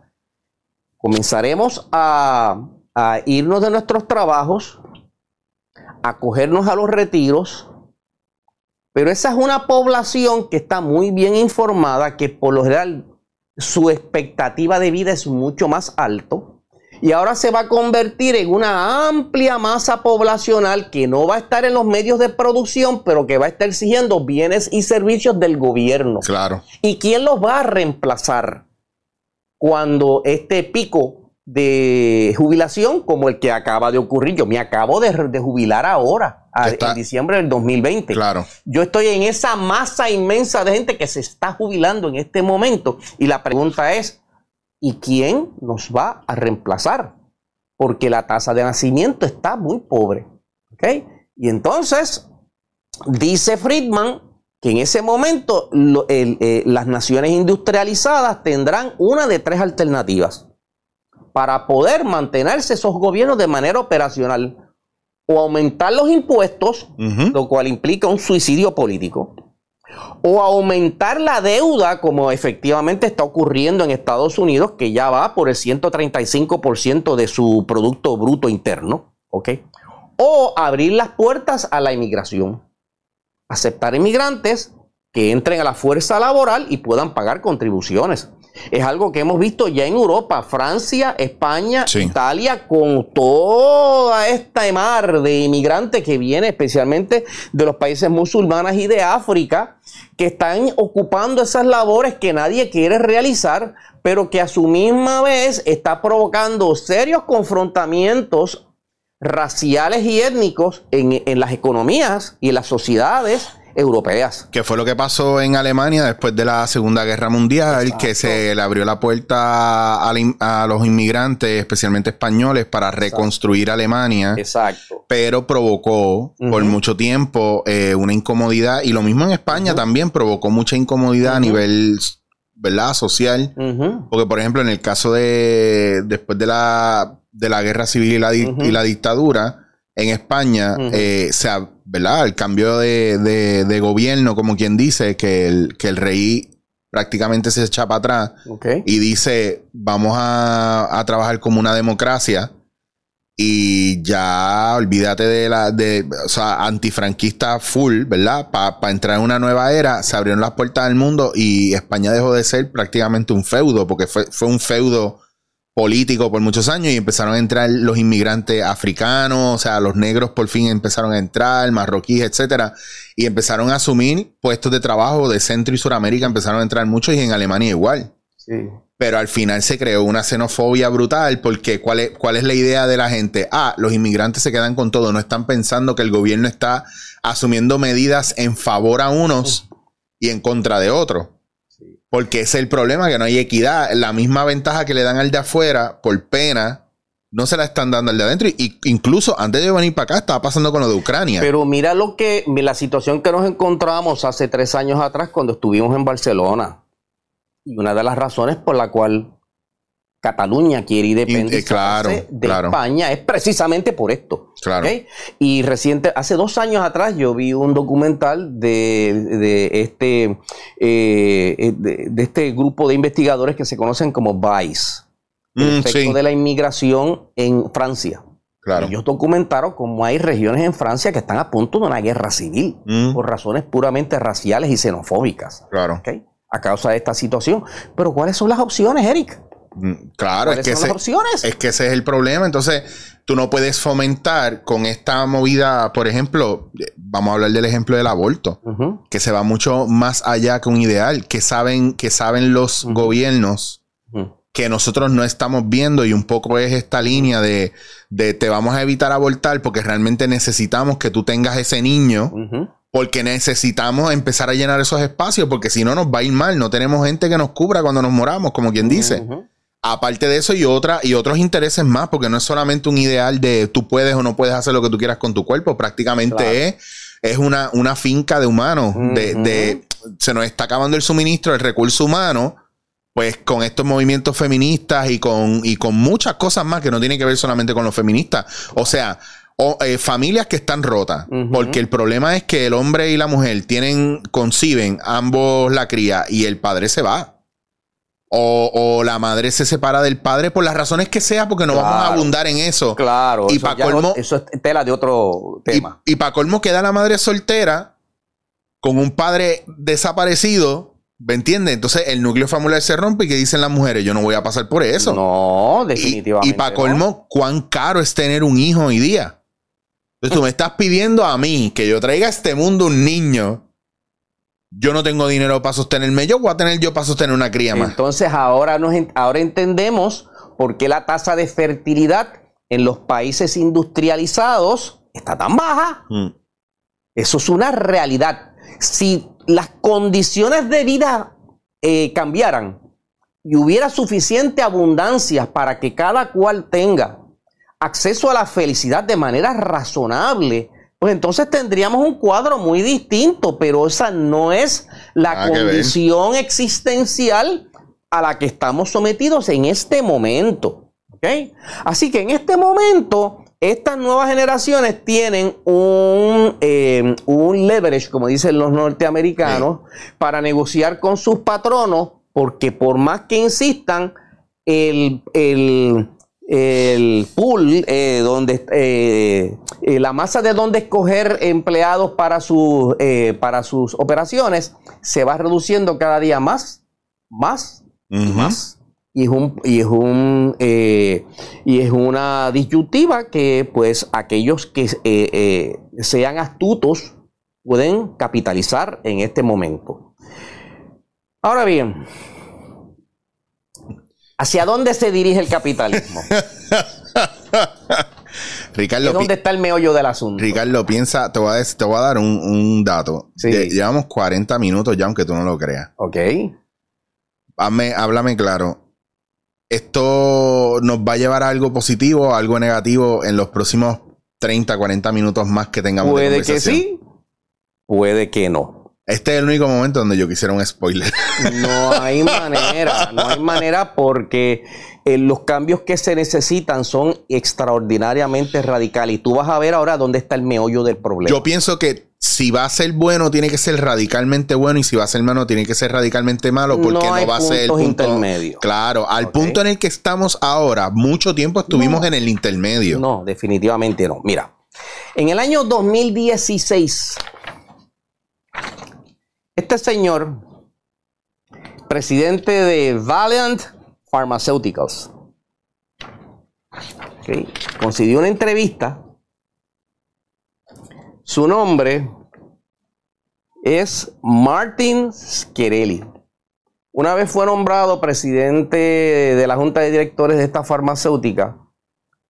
comenzaremos a, a irnos de nuestros trabajos, a cogernos a los retiros, pero esa es una población que está muy bien informada, que por lo general su expectativa de vida es mucho más alto Y ahora se va a convertir en una amplia masa poblacional que no va a estar en los medios de producción, pero que va a estar exigiendo bienes y servicios del gobierno. Claro. ¿Y quién los va a reemplazar cuando este pico de jubilación, como el que acaba de ocurrir, yo me acabo de, de jubilar ahora, a- Está- en diciembre del 2020. Claro. Yo estoy en esa masa inmensa de gente que se está jubilando en este momento. Y la pregunta es, ¿y quién nos va a reemplazar? Porque la tasa de nacimiento está muy pobre. Y entonces, dice Friedman que en ese momento lo- el- eh, las naciones industrializadas tendrán una de tres alternativas para poder mantenerse esos gobiernos de manera operacional. O aumentar los impuestos, lo cual implica un suicidio político, o aumentar la deuda, como efectivamente está ocurriendo en Estados Unidos, que ya va por el 135% de su Producto Bruto Interno, ¿ok? O abrir las puertas a la inmigración, aceptar inmigrantes que entren a la fuerza laboral y puedan pagar contribuciones. Es algo que hemos visto ya en Europa, Francia, España, Sí. Italia, con toda esta mar de inmigrantes que viene especialmente de los países musulmanes y de África, que están ocupando esas labores que nadie quiere realizar, pero que a su misma vez está provocando serios confrontamientos raciales y étnicos en, en las economías y en las sociedades europeas. Que fue lo que pasó en Alemania después de la Segunda Guerra Mundial, que se le abrió la puerta a, la in- a los inmigrantes, especialmente españoles, para reconstruir Alemania. Exacto. pero provocó por mucho tiempo eh, una incomodidad y lo mismo en España también provocó mucha incomodidad a nivel verdad social. Porque por ejemplo en el caso de después de la de la guerra civil y la, di- y la dictadura en España Ujú. eh, se ha- verdad el cambio de, de- de gobierno como quien dice que el que el rey prácticamente se echa para atrás y dice vamos a, a trabajar como una democracia y ya olvídate de la de o sea antifranquista full verdad para entrar en una nueva era se abrieron las puertas del mundo y España dejó de ser prácticamente un feudo porque fue, fue un feudo político por muchos años y empezaron a entrar los inmigrantes africanos, o sea, los negros por fin empezaron a entrar, marroquíes, etcétera, y empezaron a asumir puestos de trabajo de Centro y Suramérica, empezaron a entrar muchos y en Alemania igual Sí. pero al final se creó una xenofobia brutal porque ¿cuál es, cuál es la idea de la gente? Ah, los inmigrantes se quedan con todo, no están pensando que el gobierno está asumiendo medidas en favor a unos y en contra de otros. Porque es el problema, que no hay equidad. La misma ventaja que le dan al de afuera por pena, no se la están dando al de adentro. Y incluso antes de venir para acá estaba pasando con lo de Ucrania. Pero mira lo que, la situación que nos encontramos hace tres años atrás cuando estuvimos en Barcelona. Y una de las razones por la cual Cataluña quiere independizarse claro, de claro. España es precisamente por esto. claro. Y reciente, hace dos años atrás yo vi un documental de, de este, eh, de, de este grupo de investigadores que se conocen como VICE, el Mm, efecto sí, de la inmigración en Francia. claro. Ellos documentaron cómo hay regiones en Francia que están a punto de una guerra civil Mm, por razones puramente raciales y xenofóbicas. claro. A causa de esta situación. Pero ¿cuáles son las opciones, Eric? Mm, Claro, es ¿Cuáles que son ese, las opciones? Es que ese es el problema. Entonces, tú no puedes fomentar con esta movida, por ejemplo, eh, vamos a hablar del ejemplo del aborto, que se va mucho más allá que un ideal, que saben, que saben los gobiernos que nosotros no estamos viendo y un poco es esta línea de, de te vamos a evitar abortar porque realmente necesitamos que tú tengas ese niño porque necesitamos empezar a llenar esos espacios porque si no nos va a ir mal, no tenemos gente que nos cubra cuando nos moramos, como quien dice. Aparte de eso y otra y otros intereses más, porque no es solamente un ideal de tú puedes o no puedes hacer lo que tú quieras con tu cuerpo, prácticamente Claro. es, es una, una finca de humanos, de, de- se nos está acabando el suministro del recurso humano, pues con estos movimientos feministas y con, y con muchas cosas más que no tienen que ver solamente con los feministas. O sea, o, eh, familias que están rotas, porque el problema es que el hombre y la mujer tienen, conciben ambos la cría y el padre se va. O, o la madre se separa del padre por las razones que sea, porque no vamos a abundar en eso. Claro, Y eso, pa' colmo- no- eso es tela de otro tema. Y, para colmo queda la madre soltera con un padre desaparecido ¿Me entiendes? Entonces el núcleo familiar se rompe y que dicen las mujeres, yo no voy a pasar por eso. No, Y- definitivamente. Y, para no. colmo, cuán caro es tener un hijo hoy día. Entonces tú me estás pidiendo a mí que yo traiga a este mundo un niño. Yo no tengo dinero para sostenerme. Yo voy a tener yo para sostener una cría más. Entonces ahora, nos, ahora entendemos por qué la tasa de fertilidad en los países industrializados está tan baja. Mm. Eso es una realidad. Si las condiciones de vida eh, cambiaran y hubiera suficiente abundancia para que cada cual tenga acceso a la felicidad de manera razonable, pues entonces tendríamos un cuadro muy distinto, pero esa no es la condición existencial a la que estamos sometidos en este momento. Así que en este momento, estas nuevas generaciones tienen un, eh, un leverage, como dicen los norteamericanos, para negociar con sus patronos, porque por más que insistan, el, el, el pool, eh, donde eh, eh, la masa de donde escoger empleados para, sus eh, para sus operaciones se va reduciendo cada día más, más y más. Y es, un, y, es un, y es una disyuntiva que pues aquellos que sean astutos pueden capitalizar en este momento. Ahora bien, ¿hacia dónde se dirige el capitalismo? Ricardo, ¿Es pi- dónde está el meollo del asunto? Ricardo, piensa, te voy a, decir- te voy a dar un, un dato. Sí. Llevamos 40 minutos ya, aunque tú no lo creas. Ok. Hazme- háblame claro. ¿Esto nos va a llevar a algo positivo o algo negativo en los próximos 30, 40 minutos más que tengamos de Puede que conversación? sí, puede que no. Este es el único momento donde yo quisiera un spoiler. No hay manera, no hay manera porque eh, los cambios que se necesitan son extraordinariamente radicales. Y tú vas a ver ahora dónde está el meollo del problema. Yo pienso que si va a ser bueno, tiene que ser radicalmente bueno. Y si va a ser malo, tiene que ser radicalmente malo. Porque No va a ser el punto intermedios. Claro, al punto en el que estamos ahora, mucho tiempo estuvimos No. en el intermedio. No, definitivamente no. Mira, en el año 2016, este señor, presidente de Valiant Pharmaceuticals, ok, concedió una entrevista. Su nombre es Martin Scherelli. Una vez fue nombrado presidente de la junta de directores de esta farmacéutica,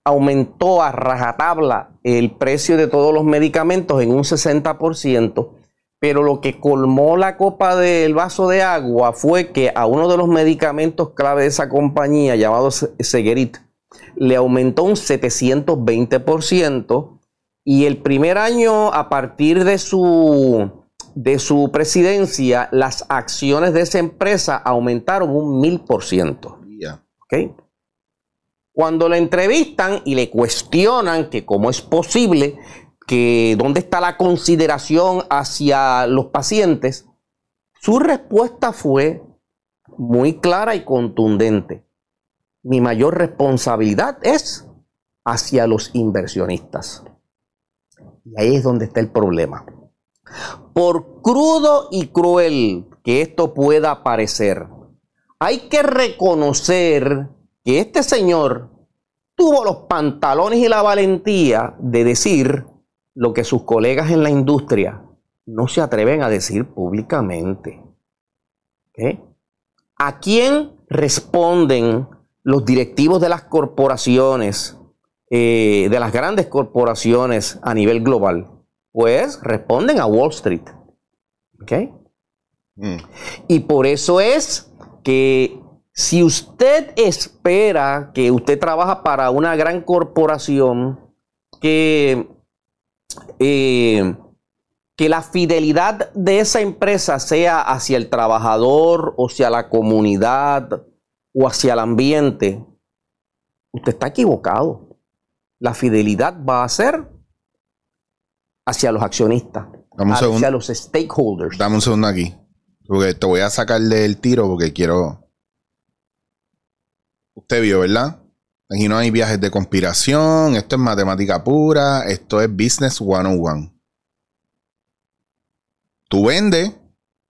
aumentó a rajatabla el precio de todos los medicamentos en un 60%, pero lo que colmó la copa del vaso de agua fue que a uno de los medicamentos clave de esa compañía, llamado Se- Seguerit, le aumentó un 720% y el primer año, a partir de su, de su presidencia, las acciones de esa empresa aumentaron un 1000%. Ya. ¿ok? Cuando le entrevistan y le cuestionan que cómo es posible, que dónde está la consideración hacia los pacientes, su respuesta fue muy clara y contundente. Mi mayor responsabilidad es hacia los inversionistas. Y ahí es donde está el problema. Por crudo y cruel que esto pueda parecer, hay que reconocer que este señor tuvo los pantalones y la valentía de decir lo que sus colegas en la industria no se atreven a decir públicamente. ¿A quién responden los directivos de las corporaciones, eh, de las grandes corporaciones a nivel global? Pues responden a Wall Street. ¿Ok? Mm. Y por eso es que si usted espera que usted trabaja para una gran corporación, que, eh, que la fidelidad de esa empresa sea hacia el trabajador o hacia la comunidad o hacia el ambiente, usted está equivocado. La fidelidad va a ser hacia los accionistas, hacia segundo. los stakeholders. Dame un segundo aquí. Porque te voy a sacar del tiro porque quiero. Usted vio, ¿verdad? Aquí no hay viajes de conspiración. Esto es matemática pura. Esto es business 101. Tú vendes,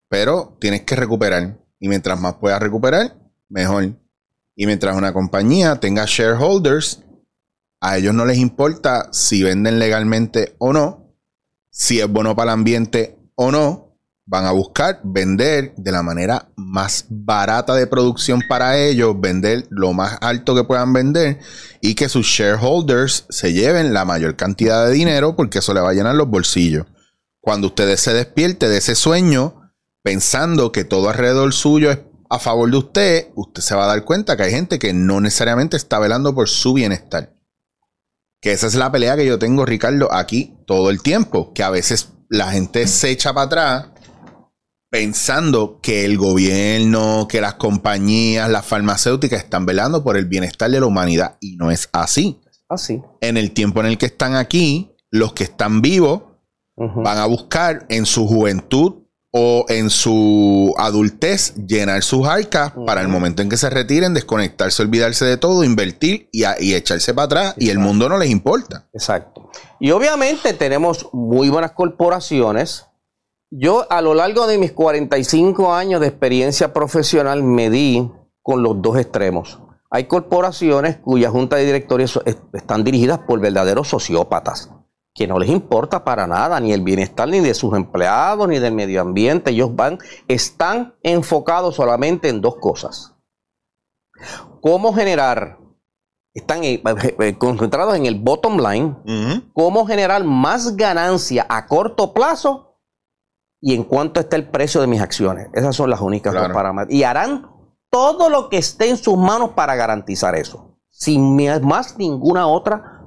pero tienes que recuperar. Y mientras más puedas recuperar, mejor. Y mientras una compañía tenga shareholders, a ellos no les importa si venden legalmente o no, si es bueno para el ambiente o no, van a buscar vender de la manera más barata de producción para ellos, vender lo más alto que puedan vender y que sus shareholders se lleven la mayor cantidad de dinero porque eso le va a llenar los bolsillos. Cuando usted se despierte de ese sueño pensando que todo alrededor suyo es a favor de usted, usted se va a dar cuenta que hay gente que no necesariamente está velando por su bienestar. Que esa es la pelea que yo tengo, Ricardo, aquí todo el tiempo. Que a veces la gente se echa para atrás pensando que el gobierno, que las compañías, las farmacéuticas están velando por el bienestar de la humanidad. Y no es así. Así. En el tiempo en el que están aquí, los que están vivos van a buscar en su juventud o en su adultez llenar sus arcas para el momento en que se retiren, desconectarse, olvidarse de todo, invertir y, echarse para atrás y el mundo no les importa. Exacto. Y obviamente tenemos muy buenas corporaciones. Yo a lo largo de mis 45 años de experiencia profesional me di con los dos extremos. Hay corporaciones cuya junta de directores están dirigidas por verdaderos sociópatas que no les importa para nada ni el bienestar ni de sus empleados ni del medio ambiente. Ellos van, están enfocados solamente en dos cosas. Cómo generar, están eh, eh, concentrados en el bottom line, cómo generar más ganancia a corto plazo y en cuánto está el precio de mis acciones. Esas son las únicas dos parámetros. Y harán todo lo que esté en sus manos para garantizar eso, sin más ninguna otra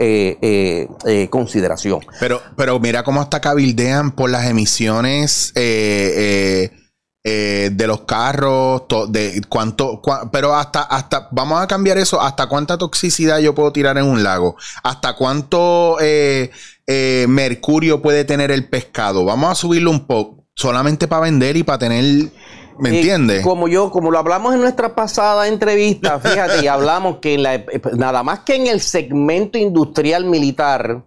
eh, eh, eh, consideración. Pero, pero mira cómo hasta cabildean por las emisiones de los carros, de cuánto, pero hasta, hasta, vamos a cambiar eso, hasta cuánta toxicidad yo puedo tirar en un lago, hasta cuánto mercurio puede tener el pescado. Vamos a subirlo un poco, solamente para vender y para tener ¿Me eh, entiendes? como yo, como lo hablamos en nuestra pasada entrevista, fíjate, y hablamos que en la, eh, nada más que en el segmento industrial militar,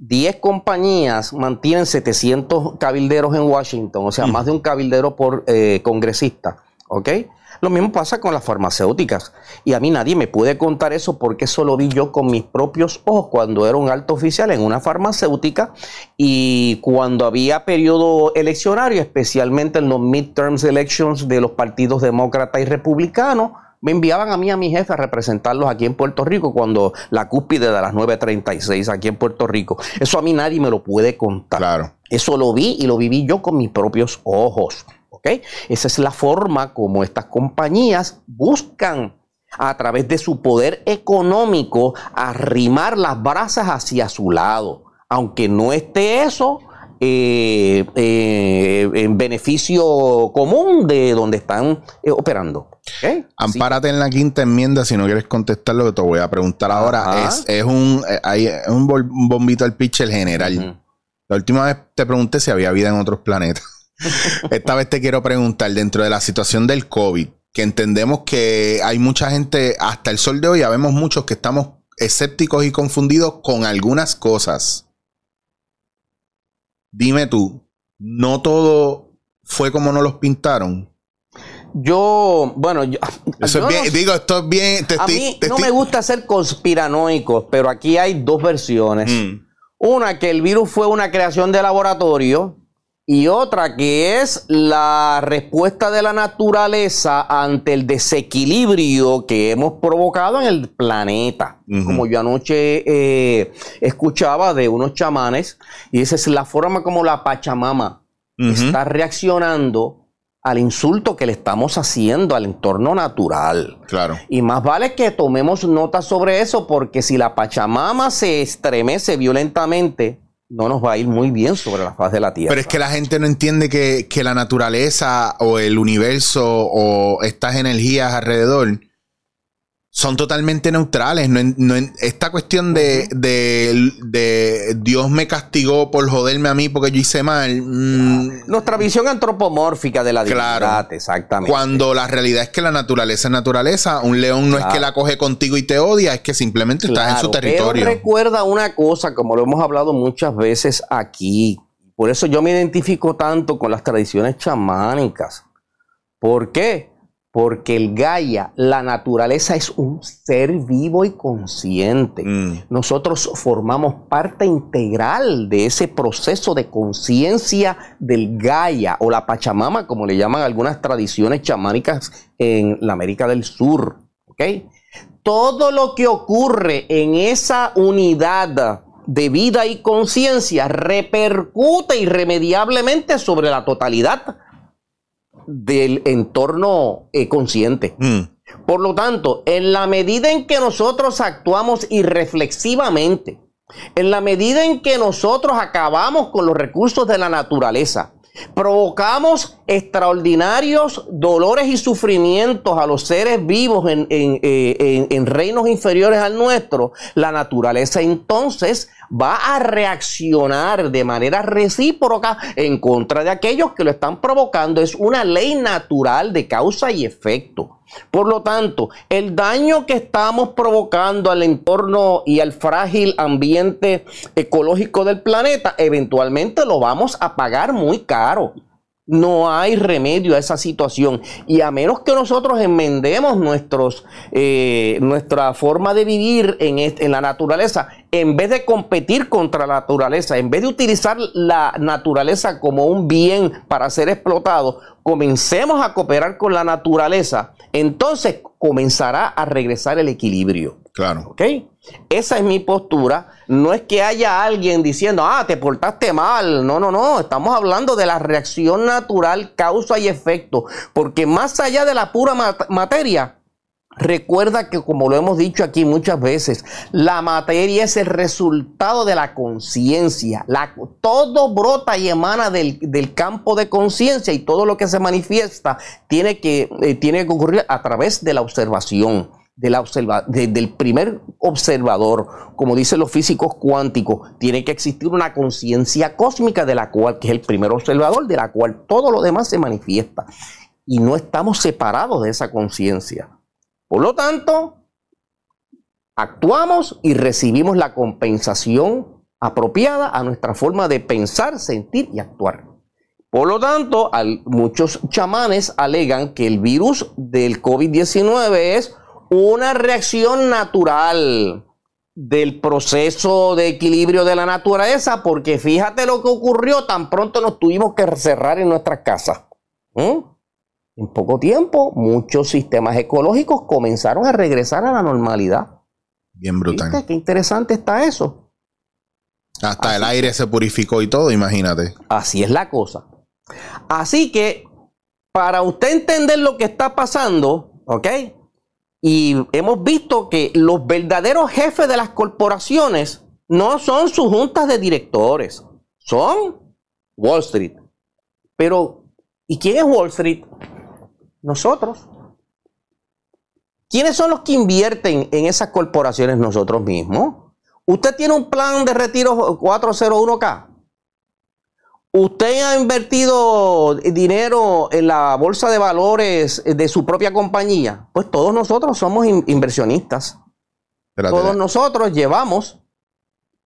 10 compañías mantienen 700 cabilderos en Washington, o sea, más de un cabildero por eh, congresista, ¿ok? Lo mismo pasa con las farmacéuticas. Y a mí nadie me puede contar eso porque eso lo vi yo con mis propios ojos cuando era un alto oficial en una farmacéutica y cuando había periodo eleccionario, especialmente en los midterms elections de los partidos demócrata y republicano, me enviaban a mí, a mi jefe, a representarlos aquí en Puerto Rico cuando la cúspide de las 9.36 aquí en Puerto Rico. Eso a mí nadie me lo puede contar. Claro. Eso lo vi y lo viví yo con mis propios ojos. Esa es la forma como estas compañías buscan a través de su poder económico arrimar las brasas hacia su lado. Aunque no esté eso eh, eh, en beneficio común de donde están eh, operando. Ampárate en la quinta enmienda si no quieres contestar lo que te voy a preguntar ahora. Es, un, hay, un, bombito al pitcher general. La última vez te pregunté si había vida en otros planetas. Esta vez te quiero preguntar, dentro de la situación del COVID, que entendemos que hay mucha gente, hasta el sol de hoy, ya vemos muchos que estamos escépticos y confundidos con algunas cosas. Dime tú, ¿no todo fue como nos los pintaron? Yo, bueno, yo, digo, esto es bien. a mí no me gusta ser conspiranoico, pero aquí hay dos versiones. Mm. Una, que el virus fue una creación de laboratorio y otra que es la respuesta de la naturaleza ante el desequilibrio que hemos provocado en el planeta. Como yo anoche eh, escuchaba de unos chamanes, y esa es la forma como la Pachamama está reaccionando al insulto que le estamos haciendo al entorno natural. Claro. Y más vale que tomemos nota sobre eso, porque si la Pachamama se estremece violentamente, no nos va a ir muy bien sobre la faz de la Tierra. Pero es que la gente no entiende que, que la naturaleza o el universo o estas energías alrededor son totalmente neutrales. No, esta cuestión de, de, Dios me castigó por joderme a mí porque yo hice mal. Mm, Nuestra visión antropomórfica de la divinidad, exactamente. Cuando la realidad es que la naturaleza es naturaleza. Un león no es que la coge contigo y te odia, es que simplemente estás en su territorio. Pero recuerda una cosa, como lo hemos hablado muchas veces aquí Por eso yo me identifico tanto con las tradiciones chamánicas. ¿Por qué? Porque el Gaia, la naturaleza, es un ser vivo y consciente. Mm. Nosotros formamos parte integral de ese proceso de conciencia del Gaia o la Pachamama, como le llaman algunas tradiciones chamánicas en la América del Sur. Todo lo que ocurre en esa unidad de vida y conciencia repercute irremediablemente sobre la totalidad del entorno eh, consciente. Mm. Por lo tanto, en la medida en que nosotros actuamos irreflexivamente, en la medida en que nosotros acabamos con los recursos de la naturaleza, provocamos extraordinarios dolores y sufrimientos a los seres vivos en, eh, en, reinos inferiores al nuestro, la naturaleza entonces va a reaccionar de manera recíproca en contra de aquellos que lo están provocando. Es una ley natural de causa y efecto. Por lo tanto, el daño que estamos provocando al entorno y al frágil ambiente ecológico del planeta, eventualmente lo vamos a pagar muy caro. No hay remedio a esa situación. Y a menos que nosotros enmendemos nuestros, eh, nuestra forma de vivir en, en la naturaleza, en vez de competir contra la naturaleza, en vez de utilizar la naturaleza como un bien para ser explotado, comencemos a cooperar con la naturaleza, entonces comenzará a regresar el equilibrio. Claro. ¿Ok? Esa es mi postura. No es que haya alguien diciendo, ah, te portaste mal. No, no, no. Estamos hablando de la reacción natural, causa y efecto. Porque más allá de la pura materia, Recuerda que como lo hemos dicho aquí muchas veces, la materia es el resultado de la conciencia. Todo brota y emana del, campo de conciencia y todo lo que se manifiesta tiene que, eh, tiene que ocurrir a través de la observación. Del primer observador, como dicen los físicos cuánticos, tiene que existir una conciencia cósmica de la cual, que es el primer observador, de la cual todo lo demás se manifiesta. Y no estamos separados de esa conciencia. Por lo tanto, actuamos y recibimos la compensación apropiada a nuestra forma de pensar, sentir y actuar. Por lo tanto, muchos chamanes alegan que el virus del COVID-19 es una reacción natural del proceso de equilibrio de la naturaleza, porque fíjate lo que ocurrió, tan pronto nos tuvimos que cerrar en nuestras casas. ¿Mm? En poco tiempo, muchos sistemas ecológicos comenzaron a regresar a la normalidad. Bien brutal. Qué interesante está eso. Hasta el aire se purificó y todo, imagínate. Así es la cosa. Así que, para usted entender lo que está pasando, ¿ok? Y hemos visto que los verdaderos jefes de las corporaciones no son sus juntas de directores, son Wall Street. Pero, ¿y quién es Wall Street? Nosotros. ¿Quiénes son los que invierten en esas corporaciones nosotros mismos? Usted tiene un plan de retiro 401k. ¿Usted ha invertido dinero en la bolsa de valores de su propia compañía? Pues todos nosotros somos inversionistas. todos nosotros llevamos.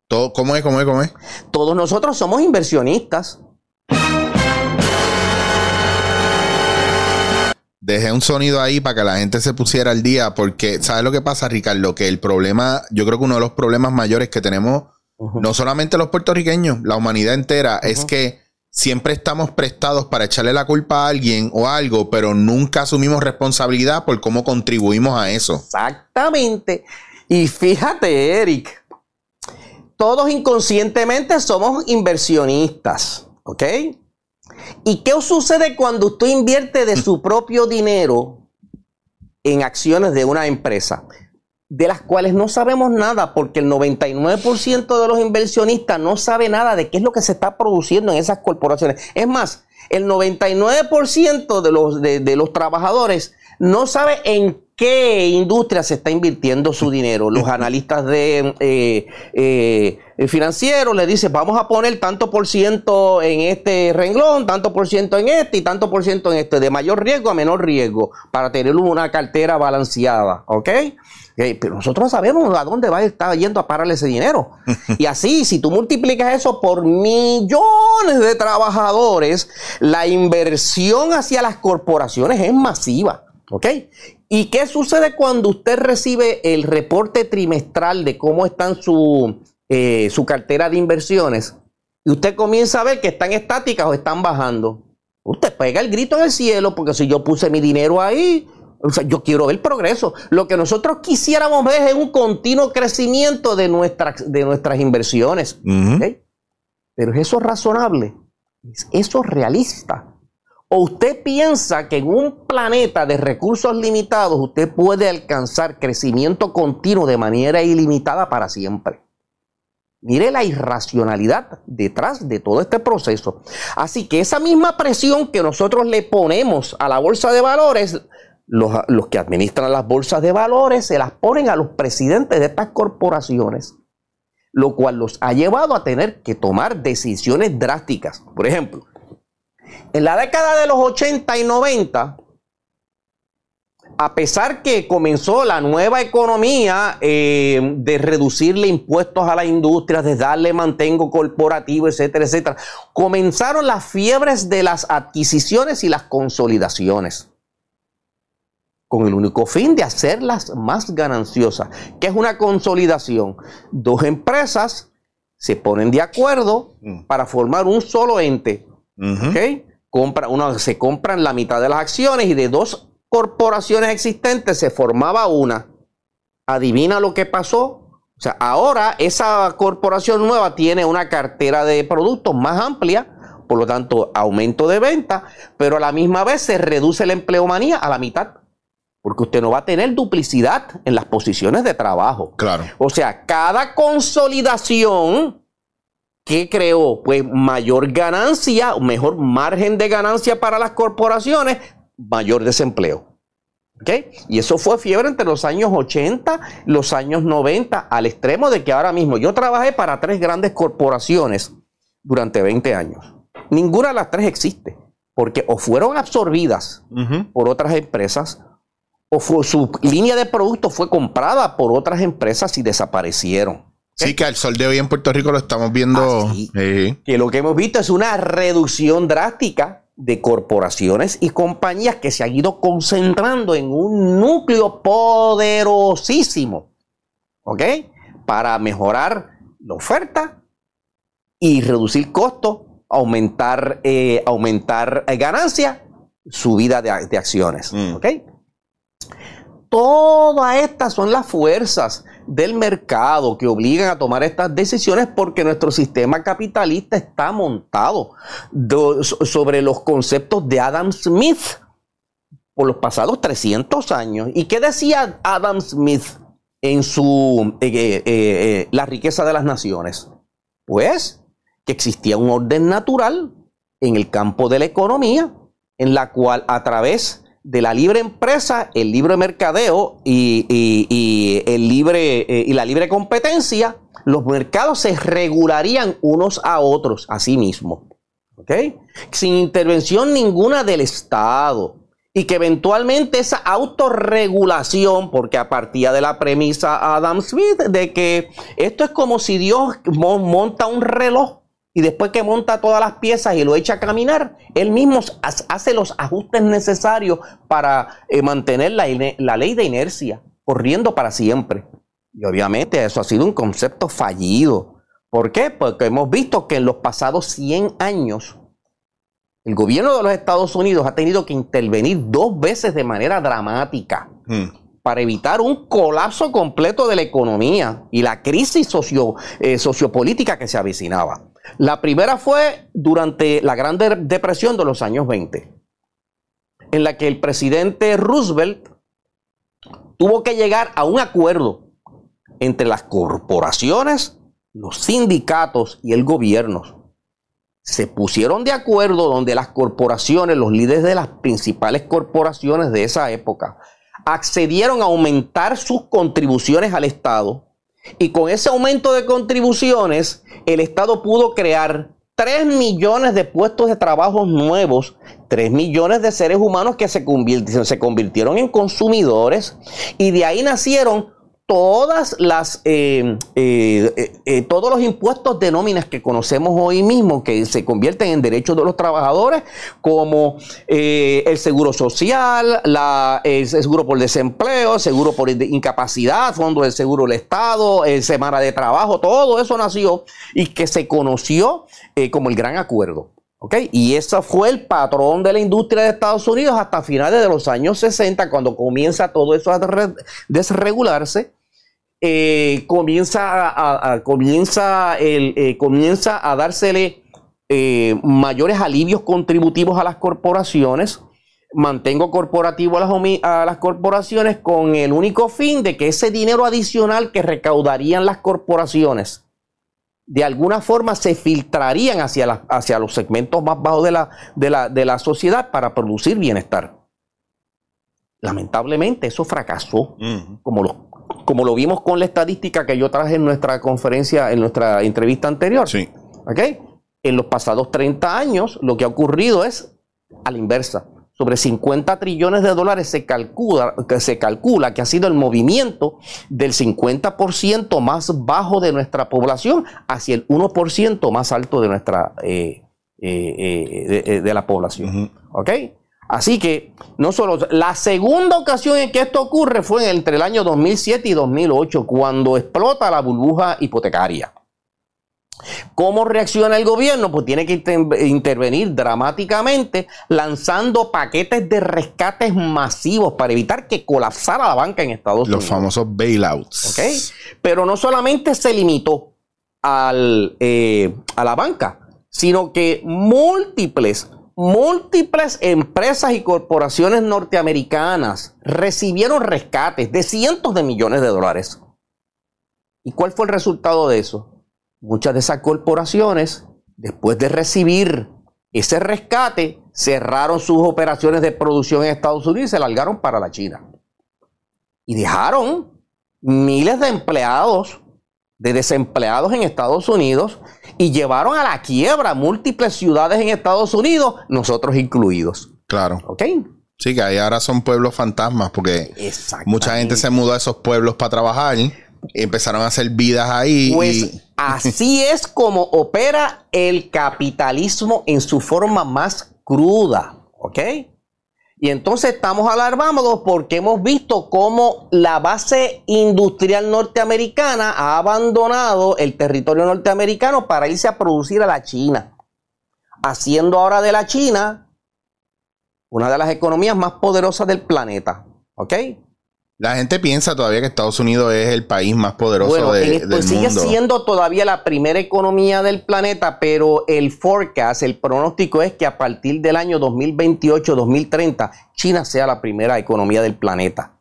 Todo, ¿Cómo es? ¿Cómo es? ¿Cómo es? Todos nosotros somos inversionistas. Dejé un sonido ahí para que la gente se pusiera al día, porque ¿sabes lo que pasa, Ricardo? Que el problema, yo creo que uno de los problemas mayores que tenemos, no solamente los puertorriqueños, la humanidad entera, es que siempre estamos prestados para echarle la culpa a alguien o algo, pero nunca asumimos responsabilidad por cómo contribuimos a eso. Exactamente. Y fíjate, Eric, todos inconscientemente somos inversionistas, ¿ok? ¿Y qué sucede cuando usted invierte de su propio dinero en acciones de una empresa? De las cuales no sabemos nada, porque el 99% de los inversionistas no sabe nada de qué es lo que se está produciendo en esas corporaciones. Es más, el 99% de los, de, los trabajadores no sabe en qué industria se está invirtiendo su dinero. Los analistas de eh, eh, financieros le dicen, vamos a poner tanto por ciento en este renglón, tanto por ciento en este y tanto por ciento en este, de mayor riesgo a menor riesgo, para tener una cartera balanceada, ¿ok? pero nosotros sabemos a dónde va a estar yendo a parar ese dinero. Y así, si tú multiplicas eso por millones de trabajadores, la inversión hacia las corporaciones es masiva. ¿Ok? ¿Y qué sucede cuando usted recibe el reporte trimestral de cómo están su, eh, su cartera de inversiones? Y usted comienza a ver que están estáticas o están bajando. Usted pega el grito en el cielo porque si yo puse mi dinero ahí, o sea, yo quiero ver progreso. Lo que nosotros quisiéramos ver es un continuo crecimiento de nuestras, de nuestras inversiones. Pero ¿es eso razonable? ¿Es eso realista? ¿O usted piensa que en un planeta de recursos limitados usted puede alcanzar crecimiento continuo de manera ilimitada para siempre? Mire la irracionalidad detrás de todo este proceso. Así que esa misma presión que nosotros le ponemos a la bolsa de valores, los, que administran las bolsas de valores se las ponen a los presidentes de estas corporaciones, lo cual los ha llevado a tener que tomar decisiones drásticas. Por ejemplo, en la década de los 80 y 90, a pesar que comenzó la nueva economía eh, de reducirle impuestos a la industria, de darle mantengo corporativo, etcétera, etcétera, comenzaron las fiebres de las adquisiciones y las consolidaciones con el único fin de hacerlas más gananciosas. que es una consolidación? Dos empresas se ponen de acuerdo mm. para formar un solo ente. Compra, se compran la mitad de las acciones y de dos corporaciones existentes se formaba una. Adivina lo que pasó. O sea, ahora esa corporación nueva tiene una cartera de productos más amplia, por lo tanto, aumento de venta, pero a la misma vez se reduce la empleomanía a la mitad porque usted no va a tener duplicidad en las posiciones de trabajo. Claro. O sea, cada consolidación que creó pues mayor ganancia, mejor margen de ganancia para las corporaciones, mayor desempleo. ¿Ok? Y eso fue fiebre entre los años 80, los años 90, al extremo de que ahora mismo yo trabajé para tres grandes corporaciones durante 20 años. Ninguna de las tres existe, porque o fueron absorbidas por otras empresas su línea de productos fue comprada por otras empresas y desaparecieron. Sí, que al sol de hoy en Puerto Rico lo estamos viendo. Que lo que hemos visto es una reducción drástica de corporaciones y compañías que se han ido concentrando en un núcleo poderosísimo. ¿Ok? Para mejorar la oferta y reducir costos, aumentar, eh, aumentar eh, ganancias, subida de, de acciones. Mm. ¿Ok? Todas estas son las fuerzas del mercado que obligan a tomar estas decisiones porque nuestro sistema capitalista está montado sobre los conceptos de Adam Smith por los pasados 300 años. ¿Y qué decía Adam Smith en su eh, eh, eh, La riqueza de las naciones? Pues que existía un orden natural en el campo de la economía en la cual a través de la libre empresa, el libre mercadeo y, el libre, eh, y la libre competencia, los mercados se regularían unos a otros a sí mismos. Sin intervención ninguna del Estado. Y que eventualmente esa autorregulación, porque a partir de la premisa Adam Smith de que esto es como si Dios monta un reloj y después que monta todas las piezas y lo echa a caminar, él mismo hace los ajustes necesarios para eh, mantener la, la, ley de inercia corriendo para siempre. Y obviamente eso ha sido un concepto fallido. ¿Por qué? Porque hemos visto que en los pasados 100 años el gobierno de los Estados Unidos ha tenido que intervenir dos veces de manera dramática. Hmm para evitar un colapso completo de la economía y la crisis socio, eh, sociopolítica que se avecinaba. La primera fue durante la Gran Depresión de los años 20, en la que el presidente Roosevelt tuvo que llegar a un acuerdo entre las corporaciones, los sindicatos y el gobierno. Se pusieron de acuerdo donde las corporaciones, los líderes de las principales corporaciones de esa época, accedieron a aumentar sus contribuciones al Estado. Y con ese aumento de contribuciones, el Estado pudo crear 3 millones de puestos de trabajo nuevos, 3 millones de seres humanos que se se convirtieron en consumidores y de ahí nacieron todas las eh, eh, eh, todos los impuestos de nóminas que conocemos hoy mismo que se convierten en derechos de los trabajadores como el seguro social la, el seguro por desempleo seguro por incapacidad fondo del seguro del estado semana de trabajo todo eso nació y que se conoció como el gran acuerdo y ese fue el patrón de la industria de Estados Unidos hasta finales de los años 60, cuando comienza todo eso a desregularse. Eh, comienza, a, comienza, el, eh, comienza a dársele eh, mayores alivios contributivos a las corporaciones. Mantengo corporativo a las, a las corporaciones con el único fin de que ese dinero adicional que recaudarían las corporaciones de alguna forma se filtrarían hacia, hacia los segmentos más bajos de la, de, la, sociedad para producir bienestar. Lamentablemente eso fracasó, como, lo, como lo vimos con la estadística que yo traje en nuestra conferencia, en nuestra entrevista anterior. Sí. En los pasados 30 años lo que ha ocurrido es a la inversa sobre 50 trillones de dólares se calcula, que se calcula que ha sido el movimiento del 50% más bajo de nuestra población hacia el 1% más alto de nuestra eh, eh, eh, de, la población. ¿Ok? Así que no solo la segunda ocasión en que esto ocurre fue entre el año 2007 y 2008 cuando explota la burbuja hipotecaria. ¿Cómo reacciona el gobierno? Pues tiene que intervenir dramáticamente lanzando paquetes de rescates masivos para evitar que colapsara la banca en Estados Unidos. Los famosos bailouts. ¿Ok? Pero no solamente se limitó al, eh, a la banca, sino que múltiples, múltiples empresas y corporaciones norteamericanas recibieron rescates de cientos de millones de dólares. ¿Y cuál fue el resultado de eso? muchas de esas corporaciones, después de recibir ese rescate, cerraron sus operaciones de producción en Estados Unidos y se largaron para la China. Y dejaron miles de empleados, de desempleados en Estados Unidos y llevaron a la quiebra múltiples ciudades en Estados Unidos, nosotros incluidos. Claro. ¿Ok? Sí, que ahí ahora son pueblos fantasmas porque mucha gente se mudó a esos pueblos para trabajar empezaron a hacer vidas ahí. Pues así es como opera el capitalismo en su forma más cruda, ¿ok? Y entonces estamos alarmados porque hemos visto cómo la base industrial norteamericana ha abandonado el territorio norteamericano para irse a producir a la China, haciendo ahora de la China una de las economías más poderosas del planeta, ¿ok? La gente piensa todavía que Estados Unidos es el país más poderoso de, del sigue mundo. Sigue siendo todavía la primera economía del planeta, pero el forecast, el pronóstico es que a partir del año 2028-2030 China sea la primera economía del planeta.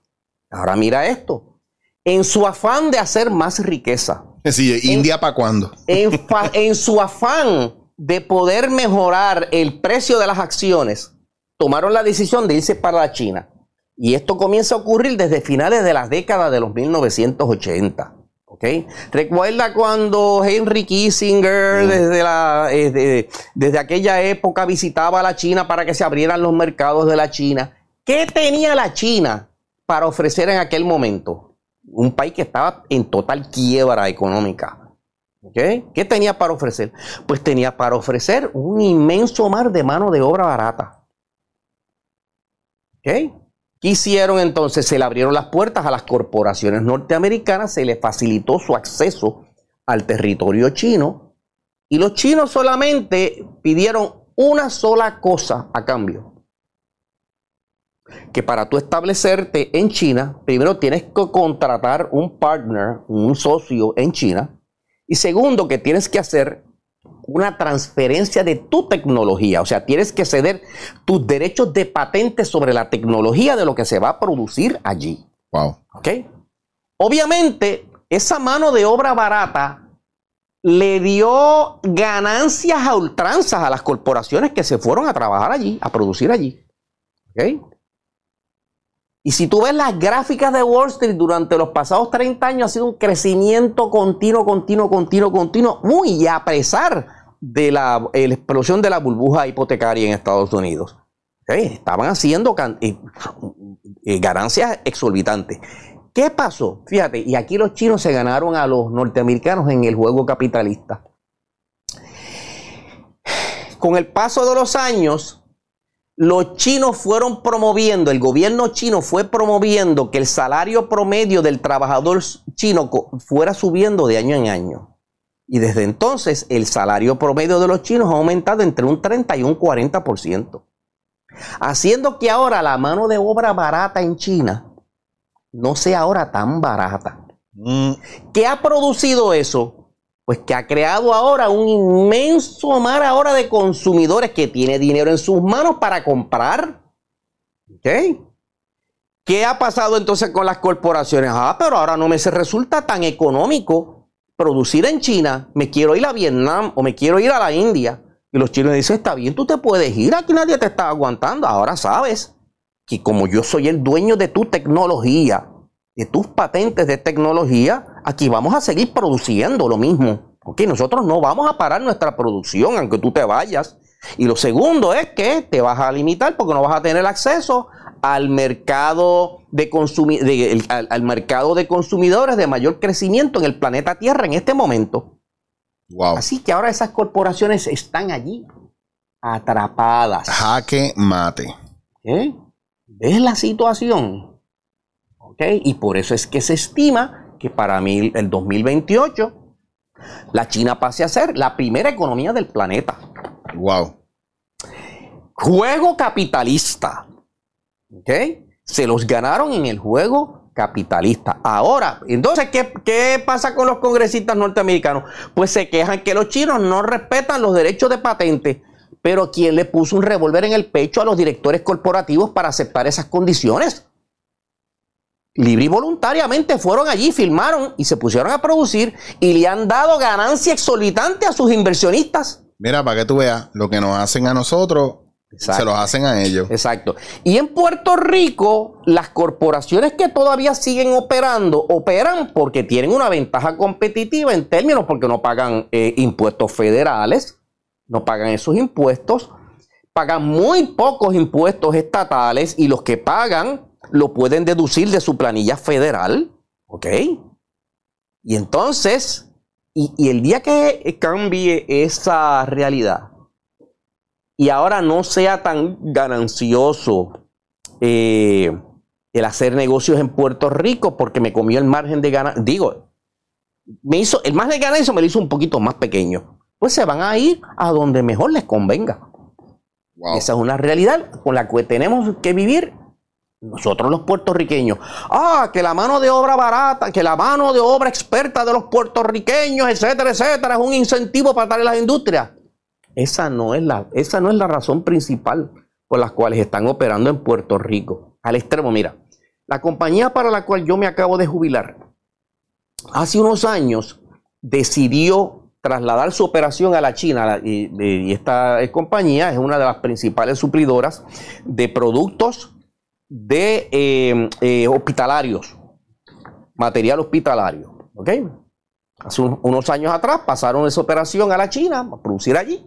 Ahora mira esto. En su afán de hacer más riqueza. Sí, ¿India para cuándo? En, en su afán de poder mejorar el precio de las acciones, tomaron la decisión de irse para la China. Y esto comienza a ocurrir desde finales de las décadas de los 1980. ¿ok? Recuerda cuando Henry Kissinger desde, la, eh, desde aquella época visitaba la China para que se abrieran los mercados de la China. ¿Qué tenía la China para ofrecer en aquel momento? Un país que estaba en total quiebra económica. ¿Okay? ¿Qué tenía para ofrecer? Pues tenía para ofrecer un inmenso mar de mano de obra barata. ¿Okay? ¿Qué hicieron entonces? Se le abrieron las puertas a las corporaciones norteamericanas, se les facilitó su acceso al territorio chino y los chinos solamente pidieron una sola cosa a cambio. Que para tú establecerte en China, primero tienes que contratar un partner, un socio en China. Y segundo, que tienes que hacer una transferencia de tu tecnología. O sea, tienes que ceder tus derechos de patente sobre la tecnología de lo que se va a producir allí. Wow. ¿Ok? Obviamente, esa mano de obra barata le dio ganancias a ultranzas a las corporaciones que se fueron a trabajar allí, a producir allí. ¿Ok? Y si tú ves las gráficas de Wall Street durante los pasados 30 años, ha sido un crecimiento continuo, continuo, continuo, continuo, muy a pesar de la, explosión de la burbuja hipotecaria en Estados Unidos. Estaban haciendo eh, eh, ganancias exorbitantes. ¿Qué pasó? Fíjate, y aquí los chinos se ganaron a los norteamericanos en el juego capitalista. Con el paso de los años, los chinos fueron promoviendo, el gobierno chino fue promoviendo que el salario promedio del trabajador chino fuera subiendo de año en año. Y desde entonces el salario promedio de los chinos ha aumentado entre un 30 y un 40%. Haciendo que ahora la mano de obra barata en China no sea ahora tan barata. Mm. ¿Qué ha producido eso? Pues que ha creado ahora un inmenso mar ahora de consumidores que tiene dinero en sus manos para comprar. ¿Qué ha pasado entonces con las corporaciones? Ah, pero ahora no me se resulta tan económico producir en China. Me quiero ir a Vietnam o me quiero ir a la India. Y los chinos dicen, está bien, tú te puedes ir, aquí nadie te está aguantando. Ahora sabes que como yo soy el dueño de tu tecnología, de tus patentes de tecnología, aquí vamos a seguir produciendo lo mismo. Ok, nosotros no vamos a parar nuestra producción aunque tú te vayas. Y lo segundo es que te vas a limitar porque no vas a tener acceso al mercado de, al, mercado de consumidores de mayor crecimiento en el planeta Tierra en este momento. Así que ahora esas corporaciones están allí, atrapadas. Jaque mate. ¿Eh? ¿Ves la situación? ¿Ok? Y por eso es que se estima que para mí el 2028 la China pase a ser la primera economía del planeta. Wow. Juego capitalista. ¿Ok? Se los ganaron en el juego capitalista. Ahora, entonces, ¿qué, ¿qué, pasa con los congresistas norteamericanos? Pues se quejan que los chinos no respetan los derechos de patente. Pero ¿quién le puso un revólver en el pecho a los directores corporativos para aceptar esas condiciones? Libre y voluntariamente fueron allí, filmaron y se pusieron a producir y le han dado ganancia exorbitante a sus inversionistas. Mira, para que tú veas, lo que nos hacen a nosotros, se los hacen a ellos. Exacto. Y en Puerto Rico, las corporaciones que todavía siguen operando, operan porque tienen una ventaja competitiva en términos porque no pagan eh, impuestos federales, no pagan esos impuestos, pagan muy pocos impuestos estatales y los que pagan lo pueden deducir de su planilla federal, ¿ok? Y entonces, y, el día que cambie esa realidad y ahora no sea tan ganancioso eh, el hacer negocios en Puerto Rico porque me comió el margen de ganancia, digo, me hizo, el margen de ganancia me lo hizo un poquito más pequeño, pues se van a ir a donde mejor les convenga. Esa es una realidad con la que tenemos que vivir nosotros los puertorriqueños, ah, que la mano de obra barata, que la mano de obra experta de los puertorriqueños, etcétera, etcétera, es un incentivo para darle las industrias. Esa no, es la, esa no es la razón principal por las cuales están operando en Puerto Rico. Al extremo, mira, la compañía para la cual yo me acabo de jubilar, hace unos años decidió trasladar su operación a la China y, y esta compañía es una de las principales suplidoras de productos de em, eh, hospitalarios, material hospitalario. ¿Ok? Hace unos años atrás pasaron esa operación a la China, a producir allí.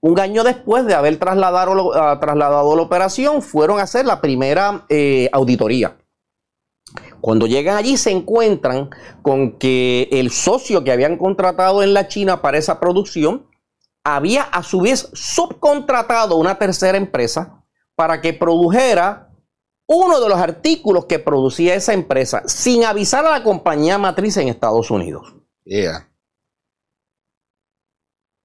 Un año después de haber trasladado, ah, trasladado la operación, fueron a hacer la primera eh, auditoría. Cuando llegan allí se encuentran con que el socio que habían contratado en la China para esa producción había a su vez subcontratado una tercera empresa para que produjera uno de los artículos que producía esa empresa sin avisar a la compañía matriz en Estados Unidos. Yeah.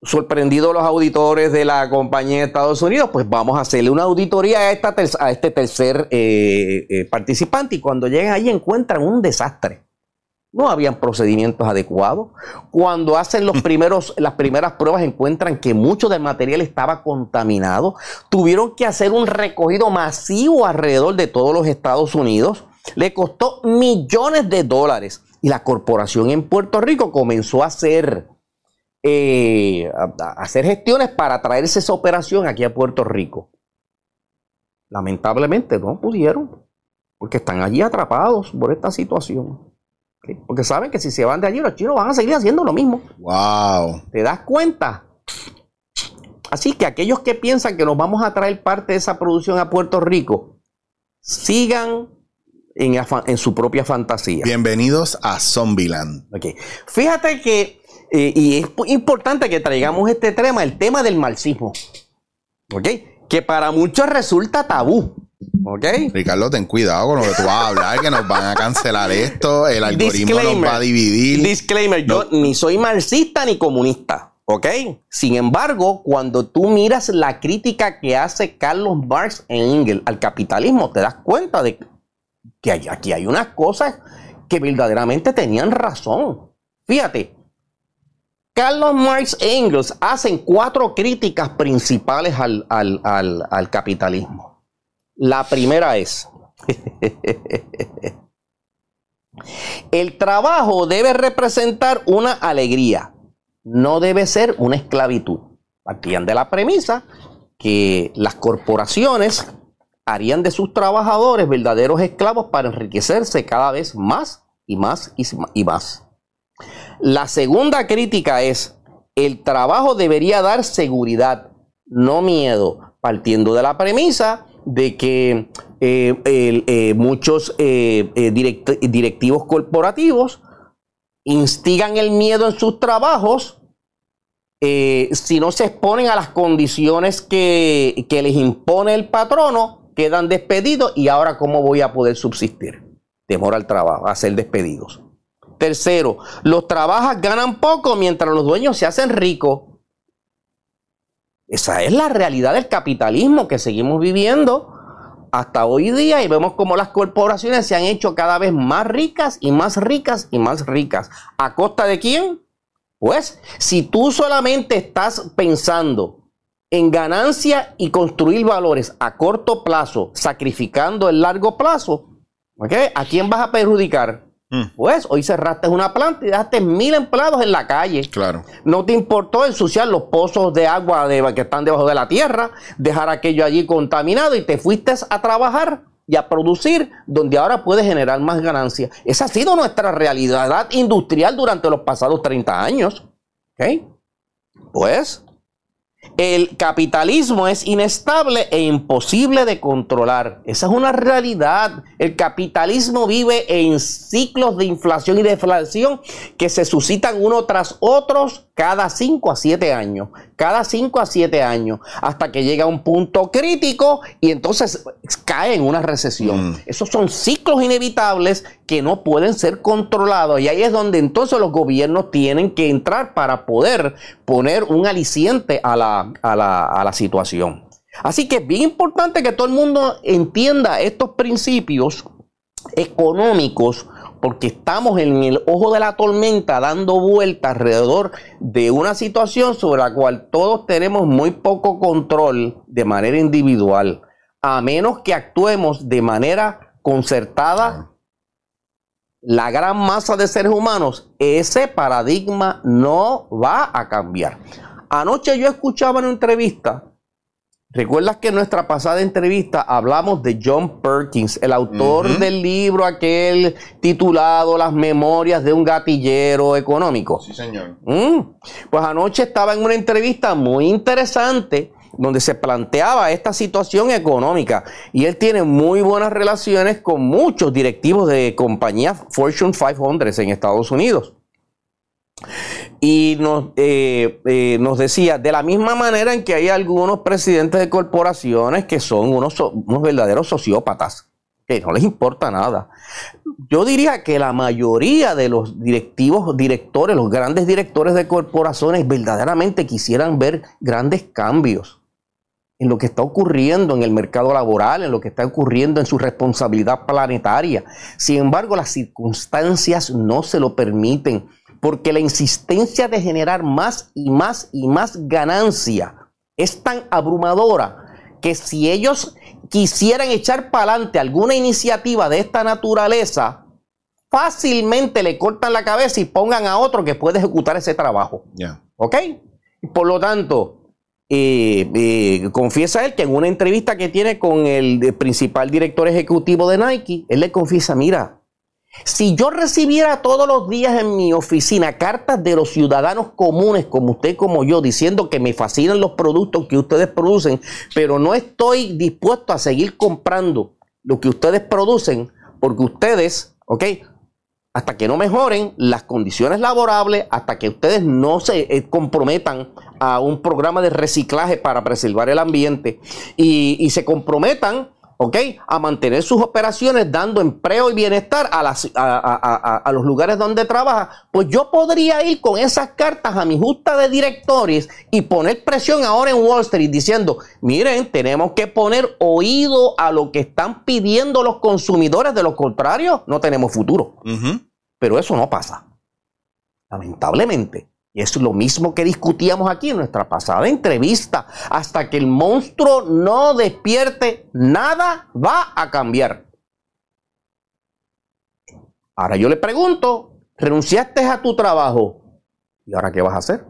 Sorprendidos los auditores de la compañía en Estados Unidos, pues vamos a hacerle una auditoría a, esta a este tercer eh, eh, participante y cuando llegan ahí encuentran un desastre no habían procedimientos adecuados. Cuando hacen los primeros, las primeras pruebas encuentran que mucho del material estaba contaminado. Tuvieron que hacer un recogido masivo alrededor de todos los Estados Unidos. Le costó millones de dólares. Y la corporación en Puerto Rico comenzó a hacer, eh, a hacer gestiones para traerse esa operación aquí a Puerto Rico. Lamentablemente no pudieron porque están allí atrapados por esta situación. Porque saben que si se van de allí, los chinos van a seguir haciendo lo mismo. Wow. ¿Te das cuenta? Así que aquellos que piensan que nos vamos a traer parte de esa producción a Puerto Rico, sigan en, su propia fantasía. Bienvenidos a Zombieland. Okay. Fíjate que, eh, y es importante que traigamos este tema, el tema del marxismo. ¿Ok? Que para muchos resulta tabú. ¿Ok? Ricardo, ten cuidado con lo que tú vas a hablar, que nos van a cancelar esto, el algoritmo nos va a dividir. Disclaimer, yo ni soy marxista ni comunista. ¿Ok? Sin embargo, cuando tú miras la crítica que hace Carlos Marx en Engels al capitalismo, te das cuenta de que aquí hay unas cosas que verdaderamente tenían razón. Fíjate, Carlos Marx e Engels hacen cuatro críticas principales al, al capitalismo. La primera es, el trabajo debe representar una alegría no debe ser una esclavitud. Partían de la premisa que las corporaciones harían de sus trabajadores verdaderos esclavos para enriquecerse cada vez más y más y más. La segunda crítica es, el trabajo debería dar seguridad, no miedo, partiendo de la premisa de que eh, eh, muchos eh, directivos corporativos instigan el miedo en sus trabajos si no se exponen a las condiciones que, les impone el patrono, quedan despedidos y ahora cómo voy a poder subsistir. Temor al trabajo, a ser despedidos. Tercero, los trabajas ganan poco mientras los dueños se hacen ricos. Esa es la realidad del capitalismo que seguimos viviendo hasta hoy día y vemos como las corporaciones se han hecho cada vez más ricas y más ricas y más ricas. ¿A costa de quién? Pues si tú solamente estás pensando en ganancia y construir valores a corto plazo, sacrificando el largo plazo, ¿a quién vas a perjudicar? Mm. Pues hoy cerraste una planta y dejaste mil empleados en la calle. Claro. No te importó ensuciar los pozos de agua que están debajo de la tierra, dejar aquello allí contaminado y te fuiste a trabajar y a producir donde ahora puedes generar más ganancias. Esa ha sido nuestra realidad industrial durante los pasados 30 años. Pues el capitalismo es inestable e imposible de controlar. Esa es una realidad. El capitalismo vive en ciclos de inflación y deflación que se suscitan uno tras otros cada 5 a 7 años. Cada 5 a 7 años. Hasta que llega un punto crítico y entonces cae en una recesión. Mm. Esos son ciclos inevitables que no pueden ser controlados. Y ahí es donde entonces los gobiernos tienen que entrar para poder poner un aliciente a la, a la, a la situación. Así que es bien importante que todo el mundo entienda estos principios económicos porque estamos en el ojo de la tormenta dando vuelta alrededor de una situación sobre la cual todos tenemos muy poco control de manera individual, a menos que actuemos de manera concertada. La gran masa de seres humanos, ese paradigma no va a cambiar. Anoche yo escuchaba en una entrevista ¿Recuerdas que en nuestra pasada entrevista hablamos de John Perkins, el autor del libro aquel titulado Las Memorias de un gatillero económico? Sí, señor. Mm. Pues anoche estaba en una entrevista muy interesante donde se planteaba esta situación económica y él tiene muy buenas relaciones con muchos directivos de compañías Fortune 500 en Estados Unidos. Y nos, eh, eh, nos decía, de la misma manera en que hay algunos presidentes de corporaciones que son unos, unos verdaderos sociópatas, que no les importa nada. Yo diría que la mayoría de los directivos, directores, los grandes directores de corporaciones verdaderamente quisieran ver grandes cambios en lo que está ocurriendo en el mercado laboral, en lo que está ocurriendo en su responsabilidad planetaria. Sin embargo, las circunstancias no se lo permiten porque la insistencia de generar más y más y más ganancia es tan abrumadora que si ellos quisieran echar para adelante alguna iniciativa de esta naturaleza, fácilmente le cortan la cabeza y pongan a otro que puede ejecutar ese trabajo. ¿Ok? Por lo tanto, eh, eh, confiesa él que en una entrevista que tiene con el principal director ejecutivo de Nike, él le confiesa, mira, si yo recibiera todos los días en mi oficina cartas de los ciudadanos comunes como usted como yo diciendo que me fascinan los productos que ustedes producen, pero no estoy dispuesto a seguir comprando lo que ustedes producen porque ustedes, ¿ok? Hasta que no mejoren las condiciones laborables, hasta que ustedes no se eh, comprometan a un programa de reciclaje para preservar el ambiente y, y se comprometan ¿ok? A mantener sus operaciones dando empleo y bienestar a, las, a, los lugares donde trabaja, pues yo podría ir con esas cartas a mi justa de directores y poner presión ahora en Wall Street diciendo, miren, tenemos que poner oído a lo que están pidiendo los consumidores, de lo contrario, no tenemos futuro. Pero eso no pasa. Lamentablemente. Y es lo mismo que discutíamos aquí en nuestra pasada entrevista. Hasta que el monstruo no despierte, nada va a cambiar. Ahora yo le pregunto, renunciaste a tu trabajo, ¿y ahora qué vas a hacer?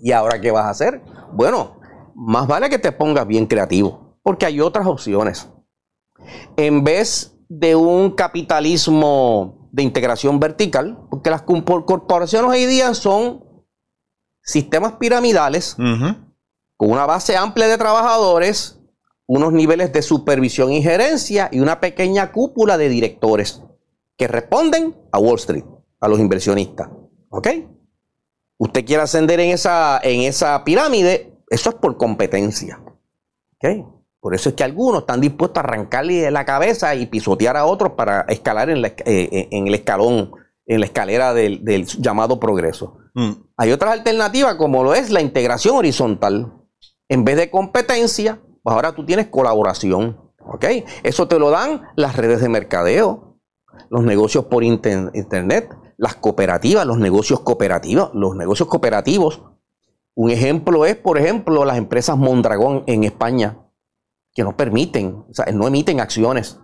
¿Y ahora qué vas a hacer? Bueno, más vale que te pongas bien creativo, porque hay otras opciones. En vez de un capitalismo de integración vertical, porque las corporaciones hoy día son sistemas piramidales con una base amplia de trabajadores, unos niveles de supervisión y gerencia y una pequeña cúpula de directores que responden a Wall Street, a los inversionistas. ¿Ok? Usted quiere ascender en esa, en esa pirámide, eso es por competencia. ¿Ok? Por eso es que algunos están dispuestos a arrancarle la cabeza y pisotear a otros para escalar en, eh, eh, el escalón, en la escalera del, llamado progreso. Mm. Hay otras alternativas como lo es la integración horizontal. En vez de competencia, pues ahora tú tienes colaboración. ¿ok? Eso te lo dan las redes de mercadeo, los negocios por internet, las cooperativas, los negocios cooperativos, los negocios cooperativos. Un ejemplo es, por ejemplo, las empresas Mondragón en España que no permiten, o sea, no emiten acciones.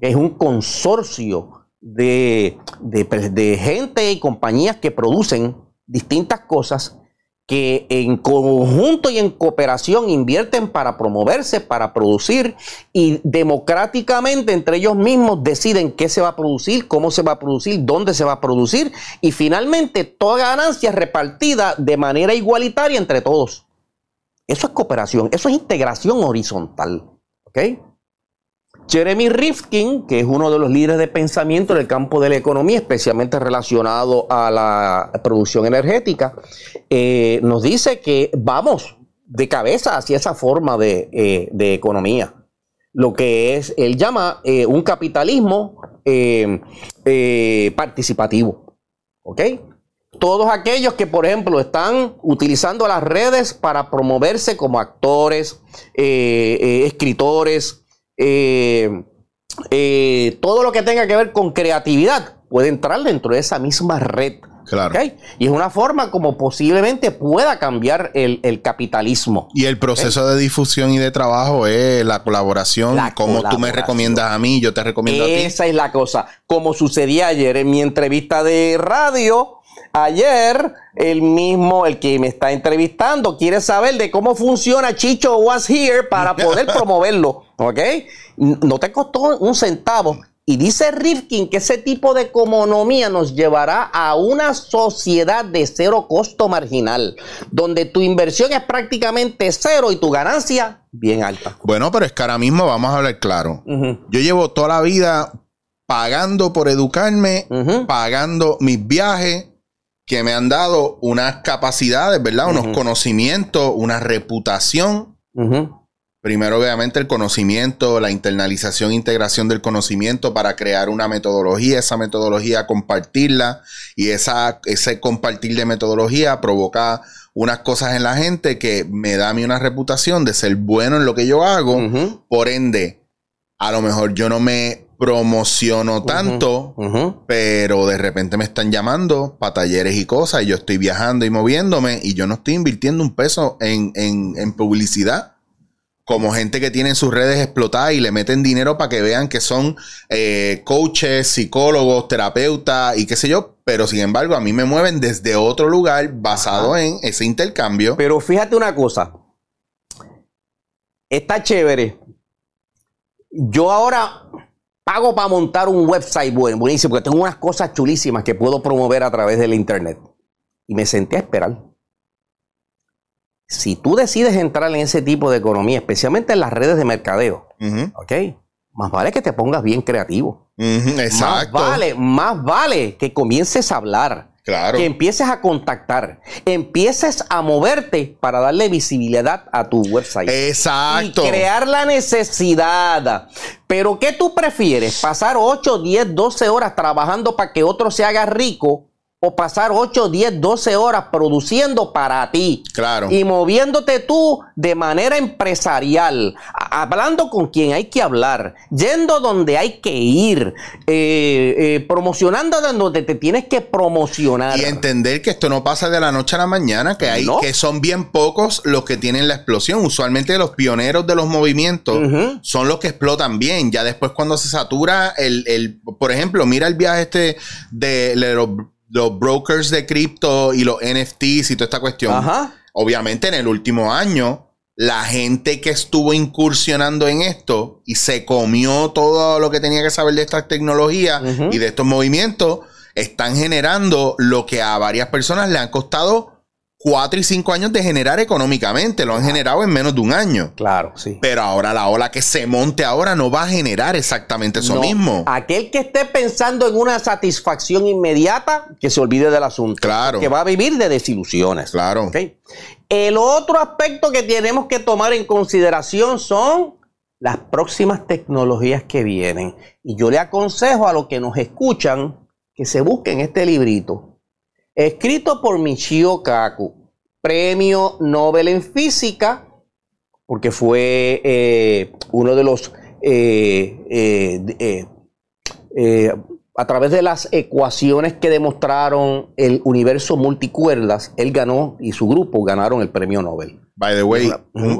Es un consorcio de, de, gente y compañías que producen distintas cosas que en conjunto y en cooperación invierten para promoverse, para producir y democráticamente entre ellos mismos deciden qué se va a producir, cómo se va a producir, dónde se va a producir y finalmente toda ganancia es repartida de manera igualitaria entre todos. Eso es cooperación, eso es integración horizontal. Jeremy Rifkin, que es uno de los líderes de pensamiento en el campo de la economía, especialmente relacionado a la producción energética, eh, nos dice que vamos de cabeza hacia esa forma de, eh, economía. Lo que es, él llama eh, un capitalismo participativo. ¿Ok? Todos aquellos que, por ejemplo, están utilizando las redes para promoverse como actores, eh, eh, escritores, eh, todo lo que tenga que ver con creatividad puede entrar dentro de esa misma red. Claro. Y es una forma como posiblemente pueda cambiar el, capitalismo. Y el proceso de difusión y de trabajo es la colaboración, como tú me recomiendas a mí, yo te recomiendo a ti. Esa es la cosa. Como sucedía ayer en mi entrevista de radio, Ayer, el mismo, el que me está entrevistando, quiere saber de cómo funciona Chicho Was Here para poder promoverlo. ¿Ok? No te costó un centavo. Y dice Rifkin que ese tipo de economía nos llevará a una sociedad de cero costo marginal, donde tu inversión es prácticamente cero y tu ganancia bien alta. Bueno, pero es que ahora mismo vamos a hablar claro. Yo llevo toda la vida pagando por educarme, pagando mis viajes, que me han dado unas capacidades, ¿verdad? Unos conocimientos, una reputación. Primero, obviamente, el conocimiento, la internalización, integración del conocimiento para crear una metodología, esa metodología compartirla y esa, ese compartir de metodología provoca unas cosas en la gente que me da a mí una reputación de ser bueno en lo que yo hago. Por ende, a lo mejor yo no me promociono tanto, pero de repente me están llamando para talleres y cosas, y yo estoy viajando y moviéndome, y yo no estoy invirtiendo un peso en, publicidad. como gente que tiene sus redes explotadas y le meten dinero para que vean que son eh, coaches, psicólogos, terapeutas y qué sé yo, pero sin embargo a mí me mueven desde otro lugar basado en ese intercambio. Pero fíjate una cosa, está chévere. Yo ahora pago para montar un website buenísimo, porque tengo unas cosas chulísimas que puedo promover a través del internet. Y me senté a esperar si tú decides entrar en ese tipo de economía, especialmente en las redes de mercadeo, ¿ok? Más vale que te pongas bien creativo. exacto. Más vale, más vale que comiences a hablar. Claro. Que empieces a contactar, empieces a moverte para darle visibilidad a tu website. Exacto. Y crear la necesidad. Pero ¿qué tú prefieres? ¿Pasar 8, 10, 12 horas trabajando para que otro se haga rico? O pasar 8, 10, 12 horas produciendo para ti. Claro. Y moviéndote tú de manera empresarial, hablando con quien hay que hablar, yendo donde hay que ir, eh, eh, promocionando donde te tienes que promocionar. Y entender que esto no pasa de la noche a la mañana, que hay que son bien pocos los que tienen la explosión. Usualmente los pioneros de los movimientos son los que explotan bien. Ya después cuando se satura el, el por ejemplo, mira el viaje este de, de los los brokers de cripto y los NFTs y toda esta cuestión. Obviamente en el último año, la gente que estuvo incursionando en esto y se comió todo lo que tenía que saber de estas tecnologías y de estos movimientos, están generando lo que a varias personas le han costado cuatro y cinco años de generar económicamente. Lo han generado en menos de un año. Claro, sí. Pero ahora la ola que se monte ahora no va a generar exactamente eso mismo. Aquel que esté pensando en una satisfacción inmediata, que se olvide del asunto. Claro. Que va a vivir de desilusiones. Claro. El otro aspecto que tenemos que tomar en consideración son las próximas tecnologías que vienen. Y yo le aconsejo a los que nos escuchan que se busquen este librito escrito por Michio Kaku, premio Nobel en física, porque fue eh, uno de los, eh, eh, a través de las ecuaciones que demostraron el universo multicuerdas, él ganó y su grupo ganaron el premio Nobel. By the way,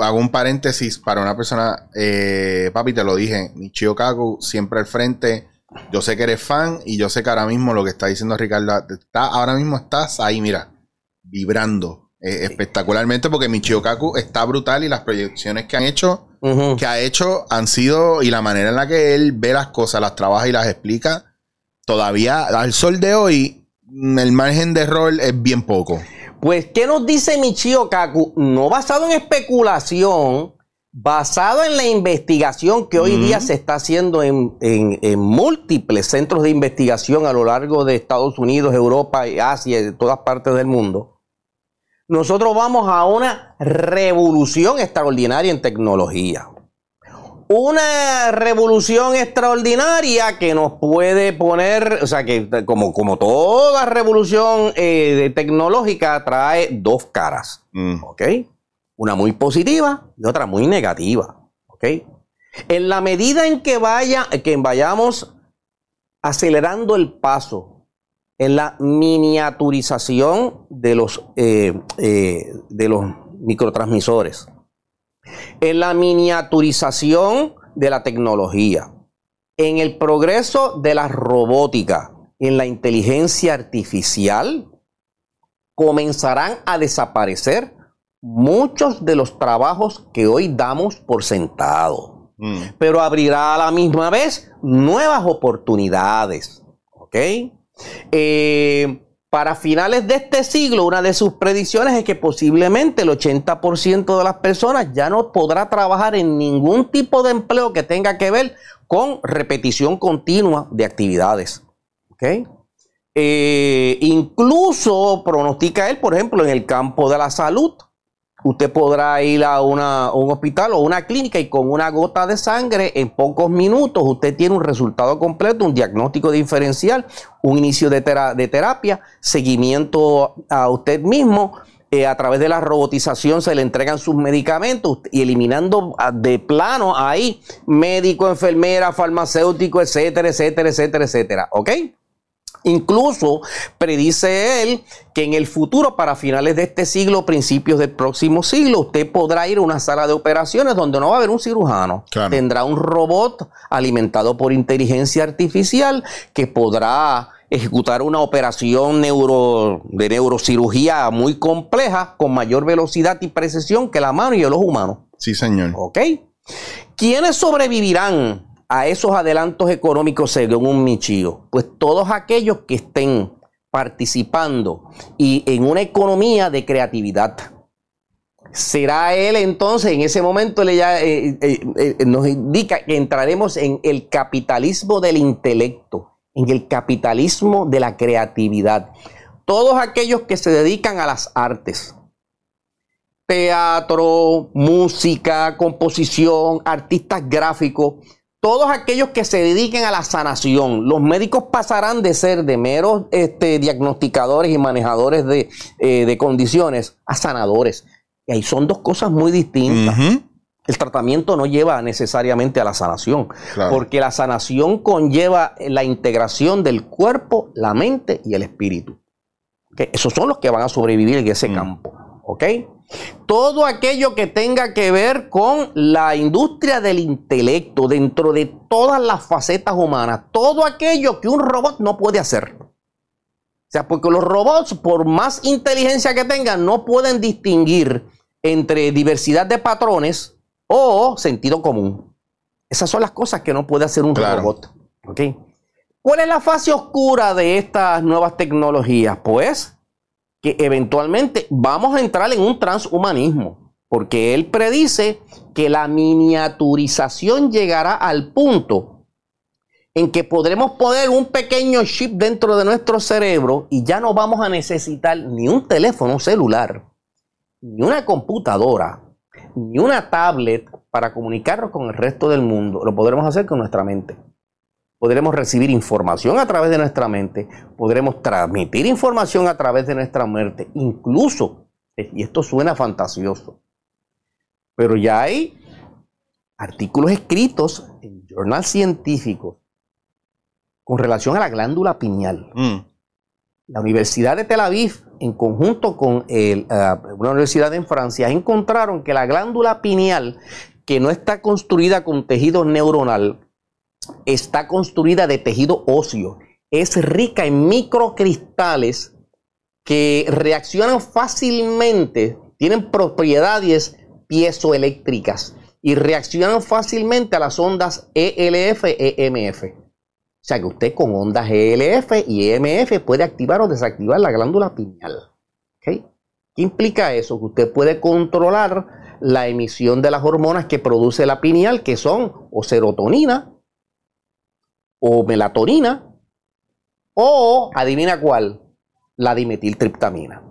hago un paréntesis para una persona, papi, te lo dije, Michio Kaku siempre al frente yo sé que eres fan y yo sé que ahora mismo lo que está diciendo Ricardo, está, ahora mismo estás ahí, mira, vibrando eh, espectacularmente porque Michio Kaku está brutal y las proyecciones que han hecho, que ha hecho han sido y la manera en la que él ve las cosas, las trabaja y las explica, todavía al sol de hoy el margen de error es bien poco. Pues, ¿qué nos dice Michio Kaku? No basado en especulación, basado en la investigación que hoy día se está haciendo en, múltiples centros de investigación a lo largo de Estados Unidos, Europa, Asia y de todas partes del mundo, nosotros vamos a una revolución extraordinaria en tecnología. Una revolución extraordinaria que nos puede poner, o sea, que como, como toda revolución eh, tecnológica trae dos caras. Mm. ¿Ok? Una muy positiva y otra muy negativa. En la medida en que, vaya, que vayamos acelerando el paso en la miniaturización de los, eh, eh, de los microtransmisores, en la miniaturización de la tecnología, en el progreso de la robótica, en la inteligencia artificial, comenzarán a desaparecer muchos de los trabajos que hoy damos por sentado, mm. pero abrirá a la misma vez nuevas oportunidades. ¿Ok? Eh, para finales de este siglo, una de sus predicciones es que posiblemente el 80% de las personas ya no podrá trabajar en ningún tipo de empleo que tenga que ver con repetición continua de actividades. ¿Ok? Eh, incluso pronostica él, por ejemplo, en el campo de la salud, usted podrá ir a, un hospital o una clínica y con una gota de sangre en pocos minutos usted tiene un resultado completo, un diagnóstico diferencial, un inicio de, terapia, seguimiento a usted mismo. Eh, a través de la robotización se le entregan sus medicamentos y eliminando ah, de plano ahí médico, enfermera, farmacéutico, etcétera, etcétera, etcétera, etcétera. ¿Ok? Incluso predice él que en el futuro, para finales de este siglo, principios del próximo siglo, usted podrá ir a una sala de operaciones donde no va a haber un cirujano. Tendrá un robot alimentado por inteligencia artificial que podrá ejecutar una operación neuro, de neurocirugía muy compleja con mayor velocidad y precisión que la mano y el ojo humano. Sí, señor. ¿Ok? ¿Quiénes sobrevivirán a esos adelantos económicos según un Michio? Pues todos aquellos que estén participando y en una economía de creatividad. Será él entonces, en ese momento le ya, eh, eh, eh, nos indica que entraremos en el capitalismo del intelecto, en el capitalismo de la creatividad. Todos aquellos que se dedican a las artes, teatro, música, composición, artistas gráficos, todos aquellos que se dediquen a la sanación, los médicos pasarán de ser de meros este, diagnosticadores y manejadores de, eh, condiciones a sanadores. Y ahí son dos cosas muy distintas. El tratamiento no lleva necesariamente a la sanación, porque la sanación conlleva la integración del cuerpo, la mente y el espíritu. Esos son los que van a sobrevivir en ese mm. campo. ¿Ok? Todo aquello que tenga que ver con la industria del intelecto dentro de todas las facetas humanas, todo aquello que un robot no puede hacer. O sea, porque los robots, por más inteligencia que tengan, no pueden distinguir entre diversidad de patrones o sentido común. Esas son las cosas que no puede hacer un robot. ¿Cuál es la fase oscura de estas nuevas tecnologías? Pues que eventualmente vamos a entrar en un transhumanismo, porque él predice que la miniaturización llegará al punto en que podremos poner un pequeño chip dentro de nuestro cerebro y ya no vamos a necesitar ni un teléfono celular, ni una computadora, ni una tablet para comunicarnos con el resto del mundo. Lo podremos hacer con nuestra mente podremos recibir información a través de nuestra mente, podremos transmitir información a través de nuestra mente, incluso, y esto suena fantasioso, pero ya hay artículos escritos en journal científicos con relación a la glándula pineal. Mm. La Universidad de Tel Aviv, en conjunto con eh, una universidad en Francia, encontraron que la glándula pineal, que no está construida con tejido neuronal, está construida de tejido óseo. Es rica en microcristales que reaccionan fácilmente, tienen propiedades piezoeléctricas y reaccionan fácilmente a las ondas ELF, EMF. O sea que usted con ondas ELF y EMF puede activar o desactivar la glándula pineal. ¿Qué implica eso? Que usted puede controlar la emisión de las hormonas que produce la pineal, que son o serotonina o melatonina o, adivina cuál, la dimetiltriptamina.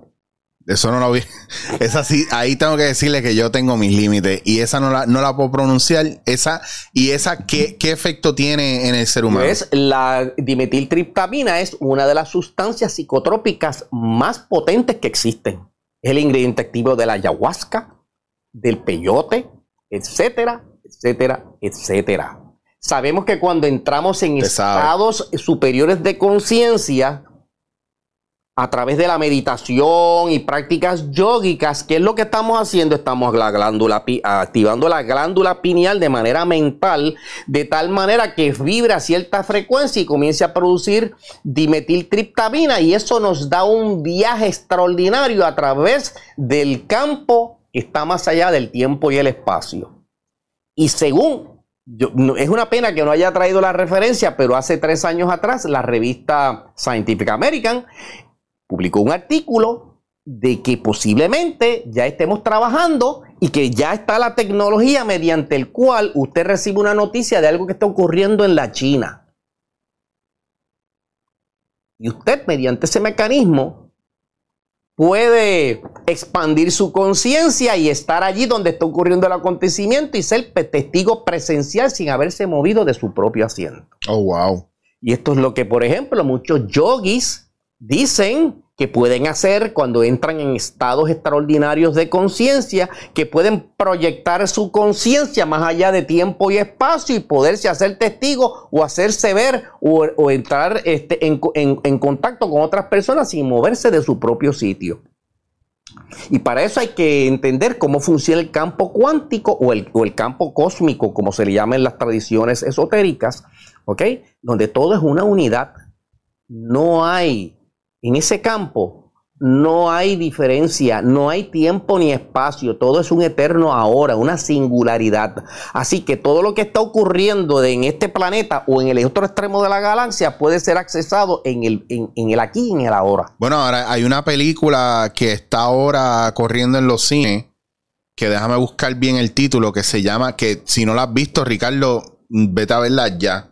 Eso no lo vi. Esa sí, ahí tengo que decirle que yo tengo mis límites y esa no la, no la puedo pronunciar. Esa, ¿Y esa qué, qué efecto tiene en el ser humano? Pues la dimetiltriptamina es una de las sustancias psicotrópicas más potentes que existen. Es el ingrediente activo de la ayahuasca, del peyote, etcétera, etcétera, etcétera. Sabemos que cuando entramos en estados superiores de conciencia, a través de la meditación y prácticas yógicas, ¿qué es lo que estamos haciendo? Estamos la glándula, activando la glándula pineal de manera mental, de tal manera que vibra a cierta frecuencia y comience a producir dimetiltriptamina y eso nos da un viaje extraordinario a través del campo que está más allá del tiempo y el espacio. Y según es una pena que no haya traído la referencia, pero hace tres años atrás la revista Scientific American publicó un artículo de que posiblemente ya estemos trabajando y que ya está la tecnología mediante el cual usted recibe una noticia de algo que está ocurriendo en la China. Y usted mediante ese mecanismo puede expandir su conciencia y estar allí donde está ocurriendo el acontecimiento y ser testigo presencial sin haberse movido de su propio asiento. Oh, wow. Y esto es lo que, por ejemplo, muchos yogis dicen que pueden hacer cuando entran en estados extraordinarios de conciencia, que pueden proyectar su conciencia más allá de tiempo y espacio y poderse hacer testigo o hacerse ver o, entrar este, en, contacto con otras personas sin moverse de su propio sitio. Y para eso hay que entender cómo funciona el campo cuántico o el, o el campo cósmico, como se le llama en las tradiciones esotéricas, ¿ok? Donde todo es una unidad. No hay en ese campo no hay diferencia, no hay tiempo ni espacio, todo es un eterno ahora, una singularidad. Así que todo lo que está ocurriendo en este planeta o en el otro extremo de la galaxia puede ser accesado en el, aquí y en el ahora. Bueno, ahora hay una película que está ahora corriendo en los cines, que déjame buscar bien el título, que se llama, que si no la has visto, Ricardo, vete a verla ya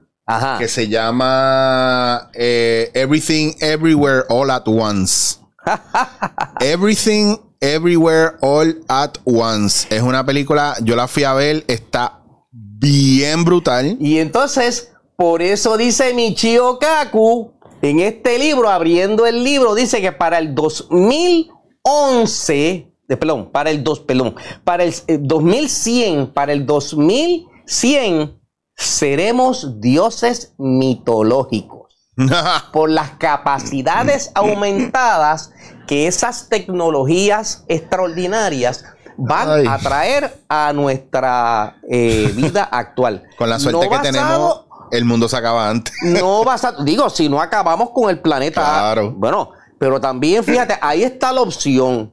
que se llama eh, Everything Everywhere All at Once. Everything Everywhere All at Once. Es una película, yo la fui a ver, está bien brutal. Y entonces, por eso dice Michio Kaku, en este libro, abriendo el libro, dice que para el 2011, de, perdón, para el 2, perdón, para el 2100, eh, para el 2100, seremos dioses mitológicos por las capacidades aumentadas que esas tecnologías extraordinarias van a traer a nuestra eh, vida actual. Con la suerte que tenemos, el mundo se acaba antes. no a digo, si no acabamos con el planeta. Claro. Bueno, pero también, fíjate, ahí está la opción.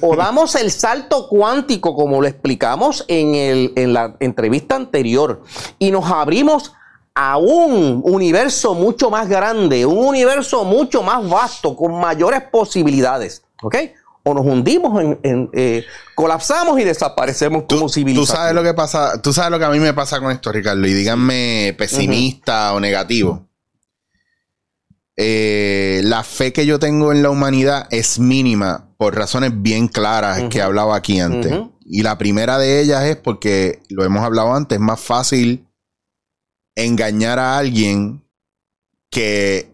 O damos el salto cuántico, como lo explicamos en, el, en la entrevista anterior, y nos abrimos a un universo mucho más grande, un universo mucho más vasto, con mayores posibilidades. ¿Ok? O nos hundimos en, eh, colapsamos y desaparecemos como civilización. Tú sabes lo que pasa, tú sabes lo que a mí me pasa con esto, Ricardo, y díganme pesimista o negativo. Eh, la fe que yo tengo en la humanidad es mínima por razones bien claras que he hablado aquí antes. Y la primera de ellas es porque, lo hemos hablado antes, es más fácil engañar a alguien que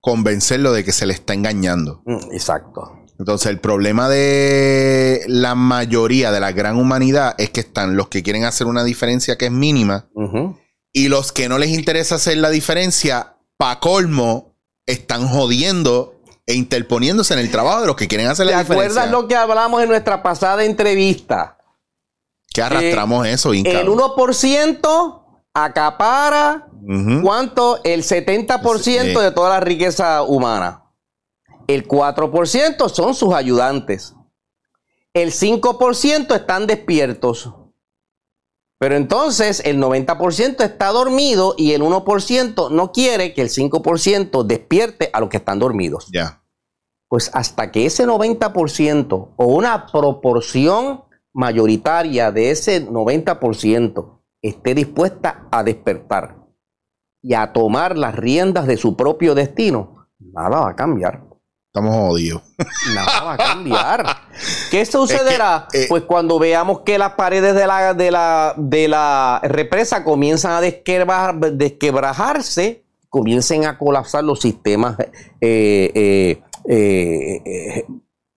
convencerlo de que se le está engañando. Mm, exacto. Entonces, el problema de la mayoría de la gran humanidad es que están los que quieren hacer una diferencia que es mínima y los que no les interesa hacer la diferencia, pa' colmo, están jodiendo e interponiéndose en el trabajo de los que quieren hacer la diferencia. ¿Te acuerdas lo que hablamos en nuestra pasada entrevista? Que arrastramos eso, Inca. El 1% acapara, ¿cuánto? El 70% de toda la riqueza humana. El 4% son sus ayudantes. El 5% están despiertos. Pero entonces el 90% está dormido y el 1% no quiere que el 5% despierte a los que están dormidos. Ya. Pues hasta que ese 90% o una proporción mayoritaria de ese 90% esté dispuesta a despertar y a tomar las riendas de su propio destino, nada va a cambiar. Estamos jodidos. Nada va a cambiar. ¿Qué sucederá? Eh, pues cuando veamos que las paredes de la, de la, de la represa comienzan a desquebrajarse, comiencen a colapsar los sistemas eh, eh,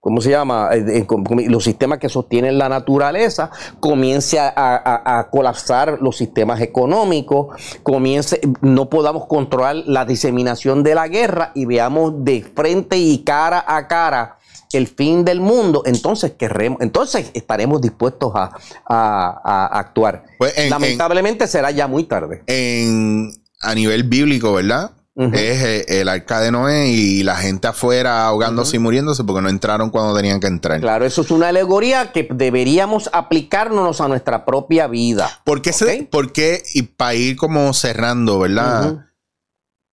¿cómo se llama? Eh, los sistemas que sostienen la naturaleza, comience a, colapsar los sistemas económicos, comience, no podamos controlar la diseminación de la guerra y veamos de frente y cara a cara el fin del mundo, entonces querremos, entonces estaremos dispuestos a, actuar. Pues Lamentablemente será ya muy tarde. En, a nivel bíblico, ¿verdad? Es eh, el arca de Noé y la gente afuera ahogándose y muriéndose porque no entraron cuando tenían que entrar. Claro, eso es una alegoría que deberíamos aplicarnos a nuestra propia vida. ¿Por qué? y para ir como cerrando, ¿verdad?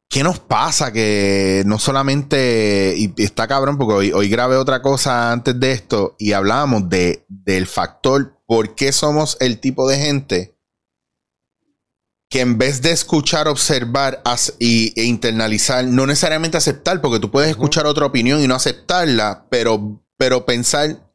¿Qué nos pasa? Que no solamente, y, está cabrón, porque hoy, hoy grabé otra cosa antes de esto y hablábamos de, del factor por qué somos el tipo de gente que en vez de escuchar, observar y, e internalizar, no necesariamente aceptar, porque tú puedes escuchar otra opinión y no aceptarla, pero, pero pensar,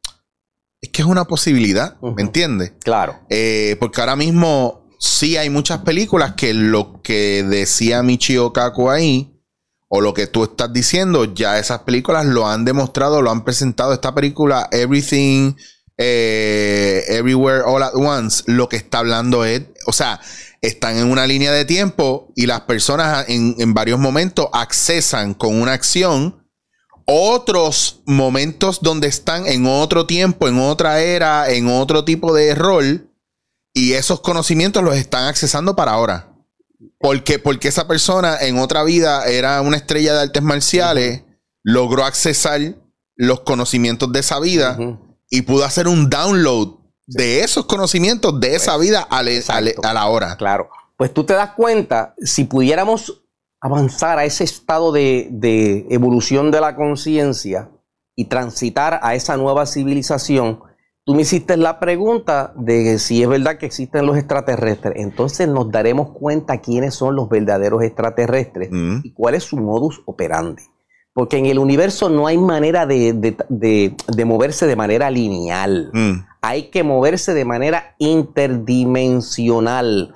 es que es una posibilidad, ¿me entiendes? Claro. Eh, porque ahora mismo sí hay muchas películas que lo que decía Michio Kaku ahí, o lo que tú estás diciendo, ya esas películas lo han demostrado, lo han presentado. Esta película, Everything, eh, Everywhere, All at Once, lo que está hablando es, o sea, están en una línea de tiempo y las personas en, en varios momentos accesan con una acción otros momentos donde están en otro tiempo, en otra era, en otro tipo de rol, y esos conocimientos los están accesando para ahora. Porque, porque esa persona en otra vida era una estrella de artes marciales, logró accesar los conocimientos de esa vida y pudo hacer un download de esos conocimientos de esa pues, vida a, a la hora. Claro. Pues tú te das cuenta, si pudiéramos avanzar a ese estado de, evolución de la conciencia y transitar a esa nueva civilización, tú me hiciste la pregunta de si es verdad que existen los extraterrestres. Entonces nos daremos cuenta quiénes son los verdaderos extraterrestres mm. y cuál es su modus operandi. Porque en el universo no hay manera de, moverse de manera lineal. Mm. Hay que moverse de manera interdimensional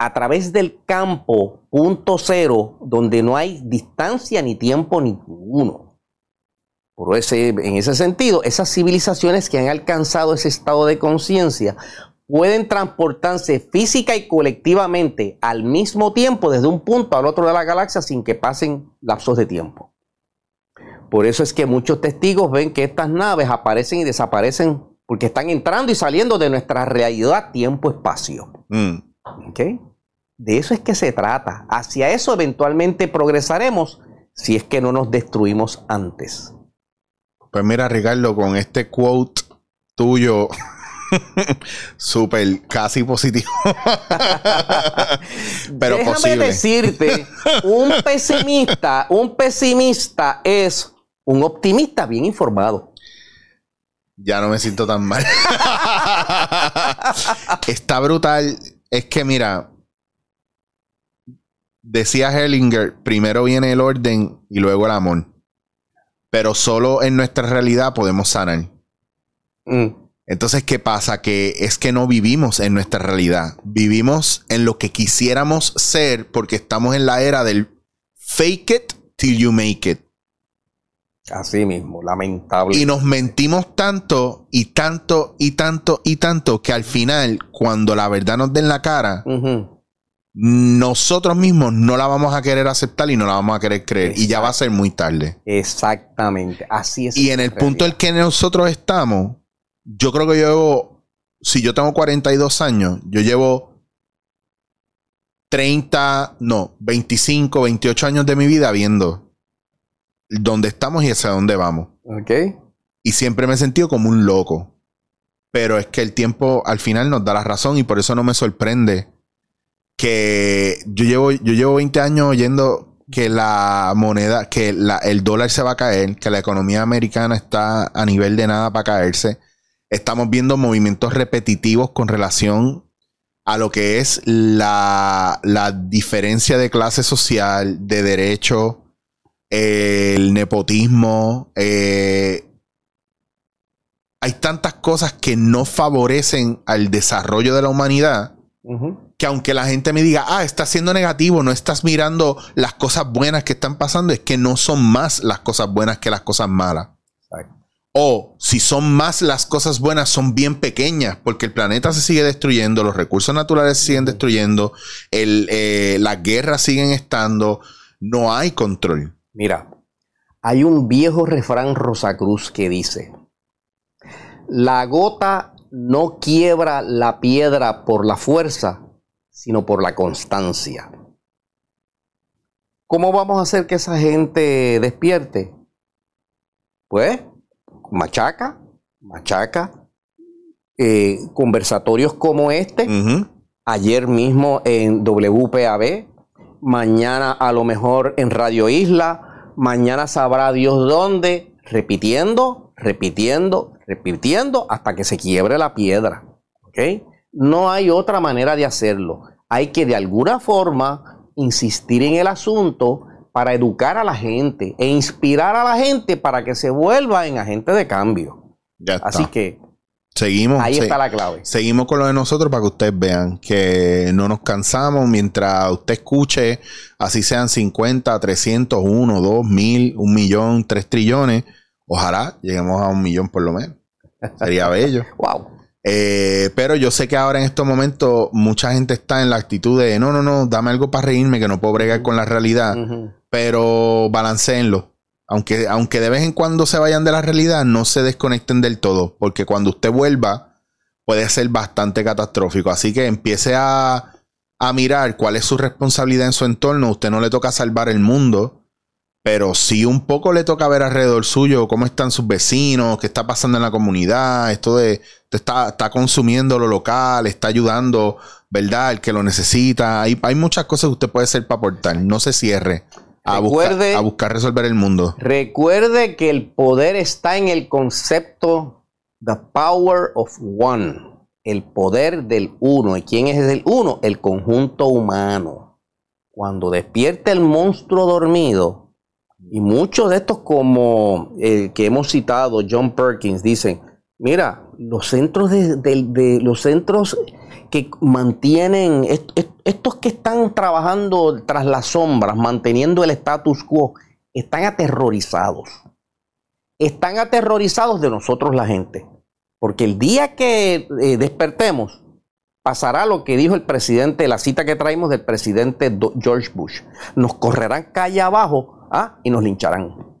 a través del campo punto cero, donde no hay distancia ni tiempo ninguno. Por ese, en ese sentido, esas civilizaciones que han alcanzado ese estado de conciencia pueden transportarse física y colectivamente al mismo tiempo desde un punto al otro de la galaxia sin que pasen lapsos de tiempo. Por eso es que muchos testigos ven que estas naves aparecen y desaparecen porque están entrando y saliendo de nuestra realidad tiempo-espacio. Mm. ¿Okay? De eso es que se trata. Hacia eso eventualmente progresaremos si es que no nos destruimos antes. Pues mira, Ricardo, con este quote tuyo, súper casi positivo. Pero Déjame decirte, un pesimista, un pesimista es un optimista bien informado. Ya no me siento tan mal. Está brutal. Es que mira, decía Hellinger, primero viene el orden y luego el amor. Pero solo en nuestra realidad podemos sanar. Mm. Entonces, ¿qué pasa? Que es que no vivimos en nuestra realidad. Vivimos en lo que quisiéramos ser porque estamos en la era del fake it till you make it. Así mismo, lamentable. Y nos mentimos tanto y tanto y tanto y tanto que al final, cuando la verdad nos den la cara, nosotros mismos no la vamos a querer aceptar y no la vamos a querer creer. Y ya va a ser muy tarde. Exactamente, así es. Y en el punto en que nosotros estamos, yo creo que yo llevo, si yo tengo 42 años, yo llevo 30, no, 25, 28 años de mi vida viendo dónde estamos y hacia dónde vamos. Ok. Y siempre me he sentido como un loco. Pero es que el tiempo al final nos da la razón y por eso no me sorprende que yo llevo, yo llevo 20 años oyendo que la moneda, que el dólar se va a caer, que la economía americana está a nivel de nada para caerse. Estamos viendo movimientos repetitivos con relación a lo que es la, diferencia de clase social, de derecho, el nepotismo. Eh, hay tantas cosas que no favorecen al desarrollo de la humanidad que aunque la gente me diga, ah, estás siendo negativo, no estás mirando las cosas buenas que están pasando, es que no son más las cosas buenas que las cosas malas. O si son más las cosas buenas, son bien pequeñas, porque el planeta se sigue destruyendo, los recursos naturales se siguen destruyendo, el, eh, las guerras siguen estando, no hay control. Mira, hay un viejo refrán Rosacruz que dice, la gota no quiebra la piedra por la fuerza, sino por la constancia. ¿Cómo vamos a hacer que esa gente despierte? Pues, machaca, machaca, eh, conversatorios como este, ayer mismo en WPAB, mañana a lo mejor en Radio Isla, mañana sabrá Dios dónde, repitiendo, repitiendo, repitiendo hasta que se quiebre la piedra. ¿Ok? No hay otra manera de hacerlo. Hay que de alguna forma insistir en el asunto para educar a la gente e inspirar a la gente para que se vuelva en agente de cambio. Así que Seguimos. Ahí se- está la clave. Seguimos con lo de nosotros para que ustedes vean que no nos cansamos mientras usted escuche, así sean 50, 300, 1, 2, 1000, 1 millón, 3 trillones. Ojalá lleguemos a un millón por lo menos. Sería bello. Wow. Eh, pero yo sé que ahora en estos momentos mucha gente está en la actitud de no, no, no, dame algo para reírme que no puedo bregar con la realidad. Pero balanceenlo. Aunque, aunque de vez en cuando se vayan de la realidad, no se desconecten del todo. Porque cuando usted vuelva, puede ser bastante catastrófico. Así que empiece a, a mirar cuál es su responsabilidad en su entorno. Usted no le toca salvar el mundo. Pero sí un poco le toca ver alrededor suyo cómo están sus vecinos, qué está pasando en la comunidad, esto de está, está consumiendo lo local, está ayudando, ¿verdad? El que lo necesita. Hay, hay muchas cosas que usted puede hacer para aportar. No se cierre a, buscar, Recuerde- a buscar resolver el mundo. Recuerde que el poder está en el concepto The Power of One. El poder del uno. ¿Y quién es el uno? El conjunto humano. Cuando despierte el monstruo dormido, y muchos de estos como el que hemos citado, John Perkins, dicen, mira, los centros de, de- de- los centros que mantienen, est- est- estos que están trabajando tras las sombras, manteniendo el status quo, están aterrorizados. Están aterrorizados de nosotros la gente. Porque el día que eh, despertemos, pasará lo que dijo el presidente, la cita que traímos del presidente George Bush. Nos correrán calle abajo ah, y nos lincharán.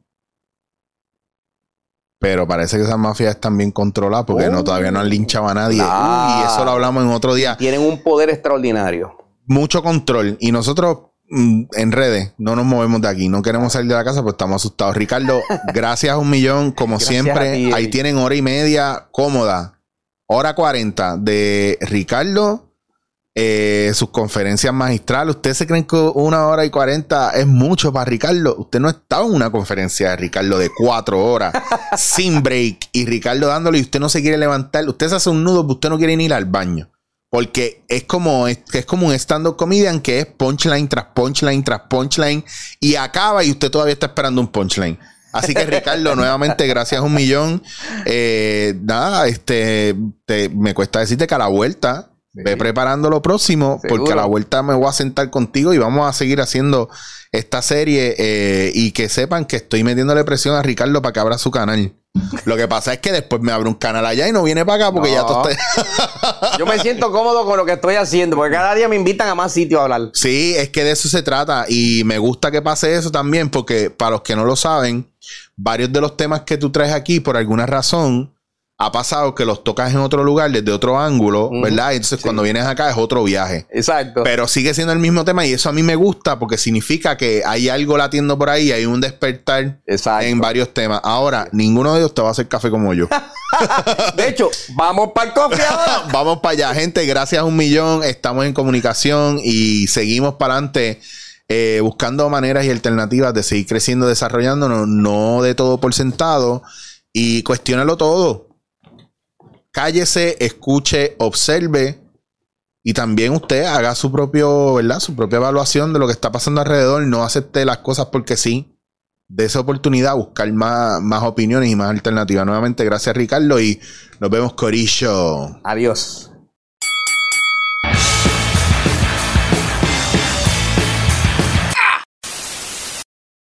Pero parece que esas mafias están bien controladas porque no, todavía no han linchado a nadie. Uy, eso lo hablamos en otro día. Tienen un poder extraordinario. Mucho control. Y nosotros mm, en redes no nos movemos de aquí. No queremos salir de la casa, pues estamos asustados. Ricardo, gracias un millón. Como Gracias siempre, ti, ahí tienen hora y media cómoda. Hora 40 de Ricardo. Eh, sus conferencias magistrales. ¿Ustedes se creen que una hora y 40 es mucho para Ricardo? Usted no estaba en una conferencia de Ricardo de cuatro horas sin break y Ricardo dándole y usted no se quiere levantar. Usted se hace un nudo, pero usted no quiere ni ir al baño. Porque es como, es, es como un stand-up comedian que es punchline tras punchline tras punchline y acaba y usted todavía está esperando un punchline. Así que Ricardo, nuevamente, gracias un millón. Eh, nada, este, te- me cuesta decirte que a la vuelta ve preparando lo próximo, Seguro. porque a la vuelta me voy a sentar contigo y vamos a seguir haciendo esta serie eh, y que sepan que estoy metiéndole presión a Ricardo para que abra su canal. Lo que pasa es que después me abre un canal allá y no viene para acá porque No. ya tú estás... Yo me siento cómodo con lo que estoy haciendo, porque cada día me invitan a más sitios a hablar. Sí, es que de eso se trata y me gusta que pase eso también porque para los que no lo saben, varios de los temas que tú traes aquí por alguna razón ha pasado que los tocas en otro lugar desde otro ángulo. ¿verdad? Entonces Sí. cuando vienes acá es otro viaje. Exacto. Pero sigue siendo el mismo tema y eso a mí me gusta porque significa que hay algo latiendo por ahí, hay un despertar Exacto. en varios temas. Ahora, ninguno de ellos te va a hacer café como yo. De hecho, vamos para el cofre ahora. Vamos para allá, gente. Gracias un millón. Estamos en comunicación y seguimos para adelante eh, buscando maneras y alternativas de seguir creciendo, desarrollándonos, no de todo por sentado y cuestiónalo todo. Cállese, escuche, observe y también usted haga su propio, ¿verdad? Su propia evaluación de lo que está pasando alrededor. No acepte las cosas porque sí. De esa oportunidad, buscar más, más opiniones y más alternativas. Nuevamente, gracias Ricardo y nos vemos, Corillo. Adiós.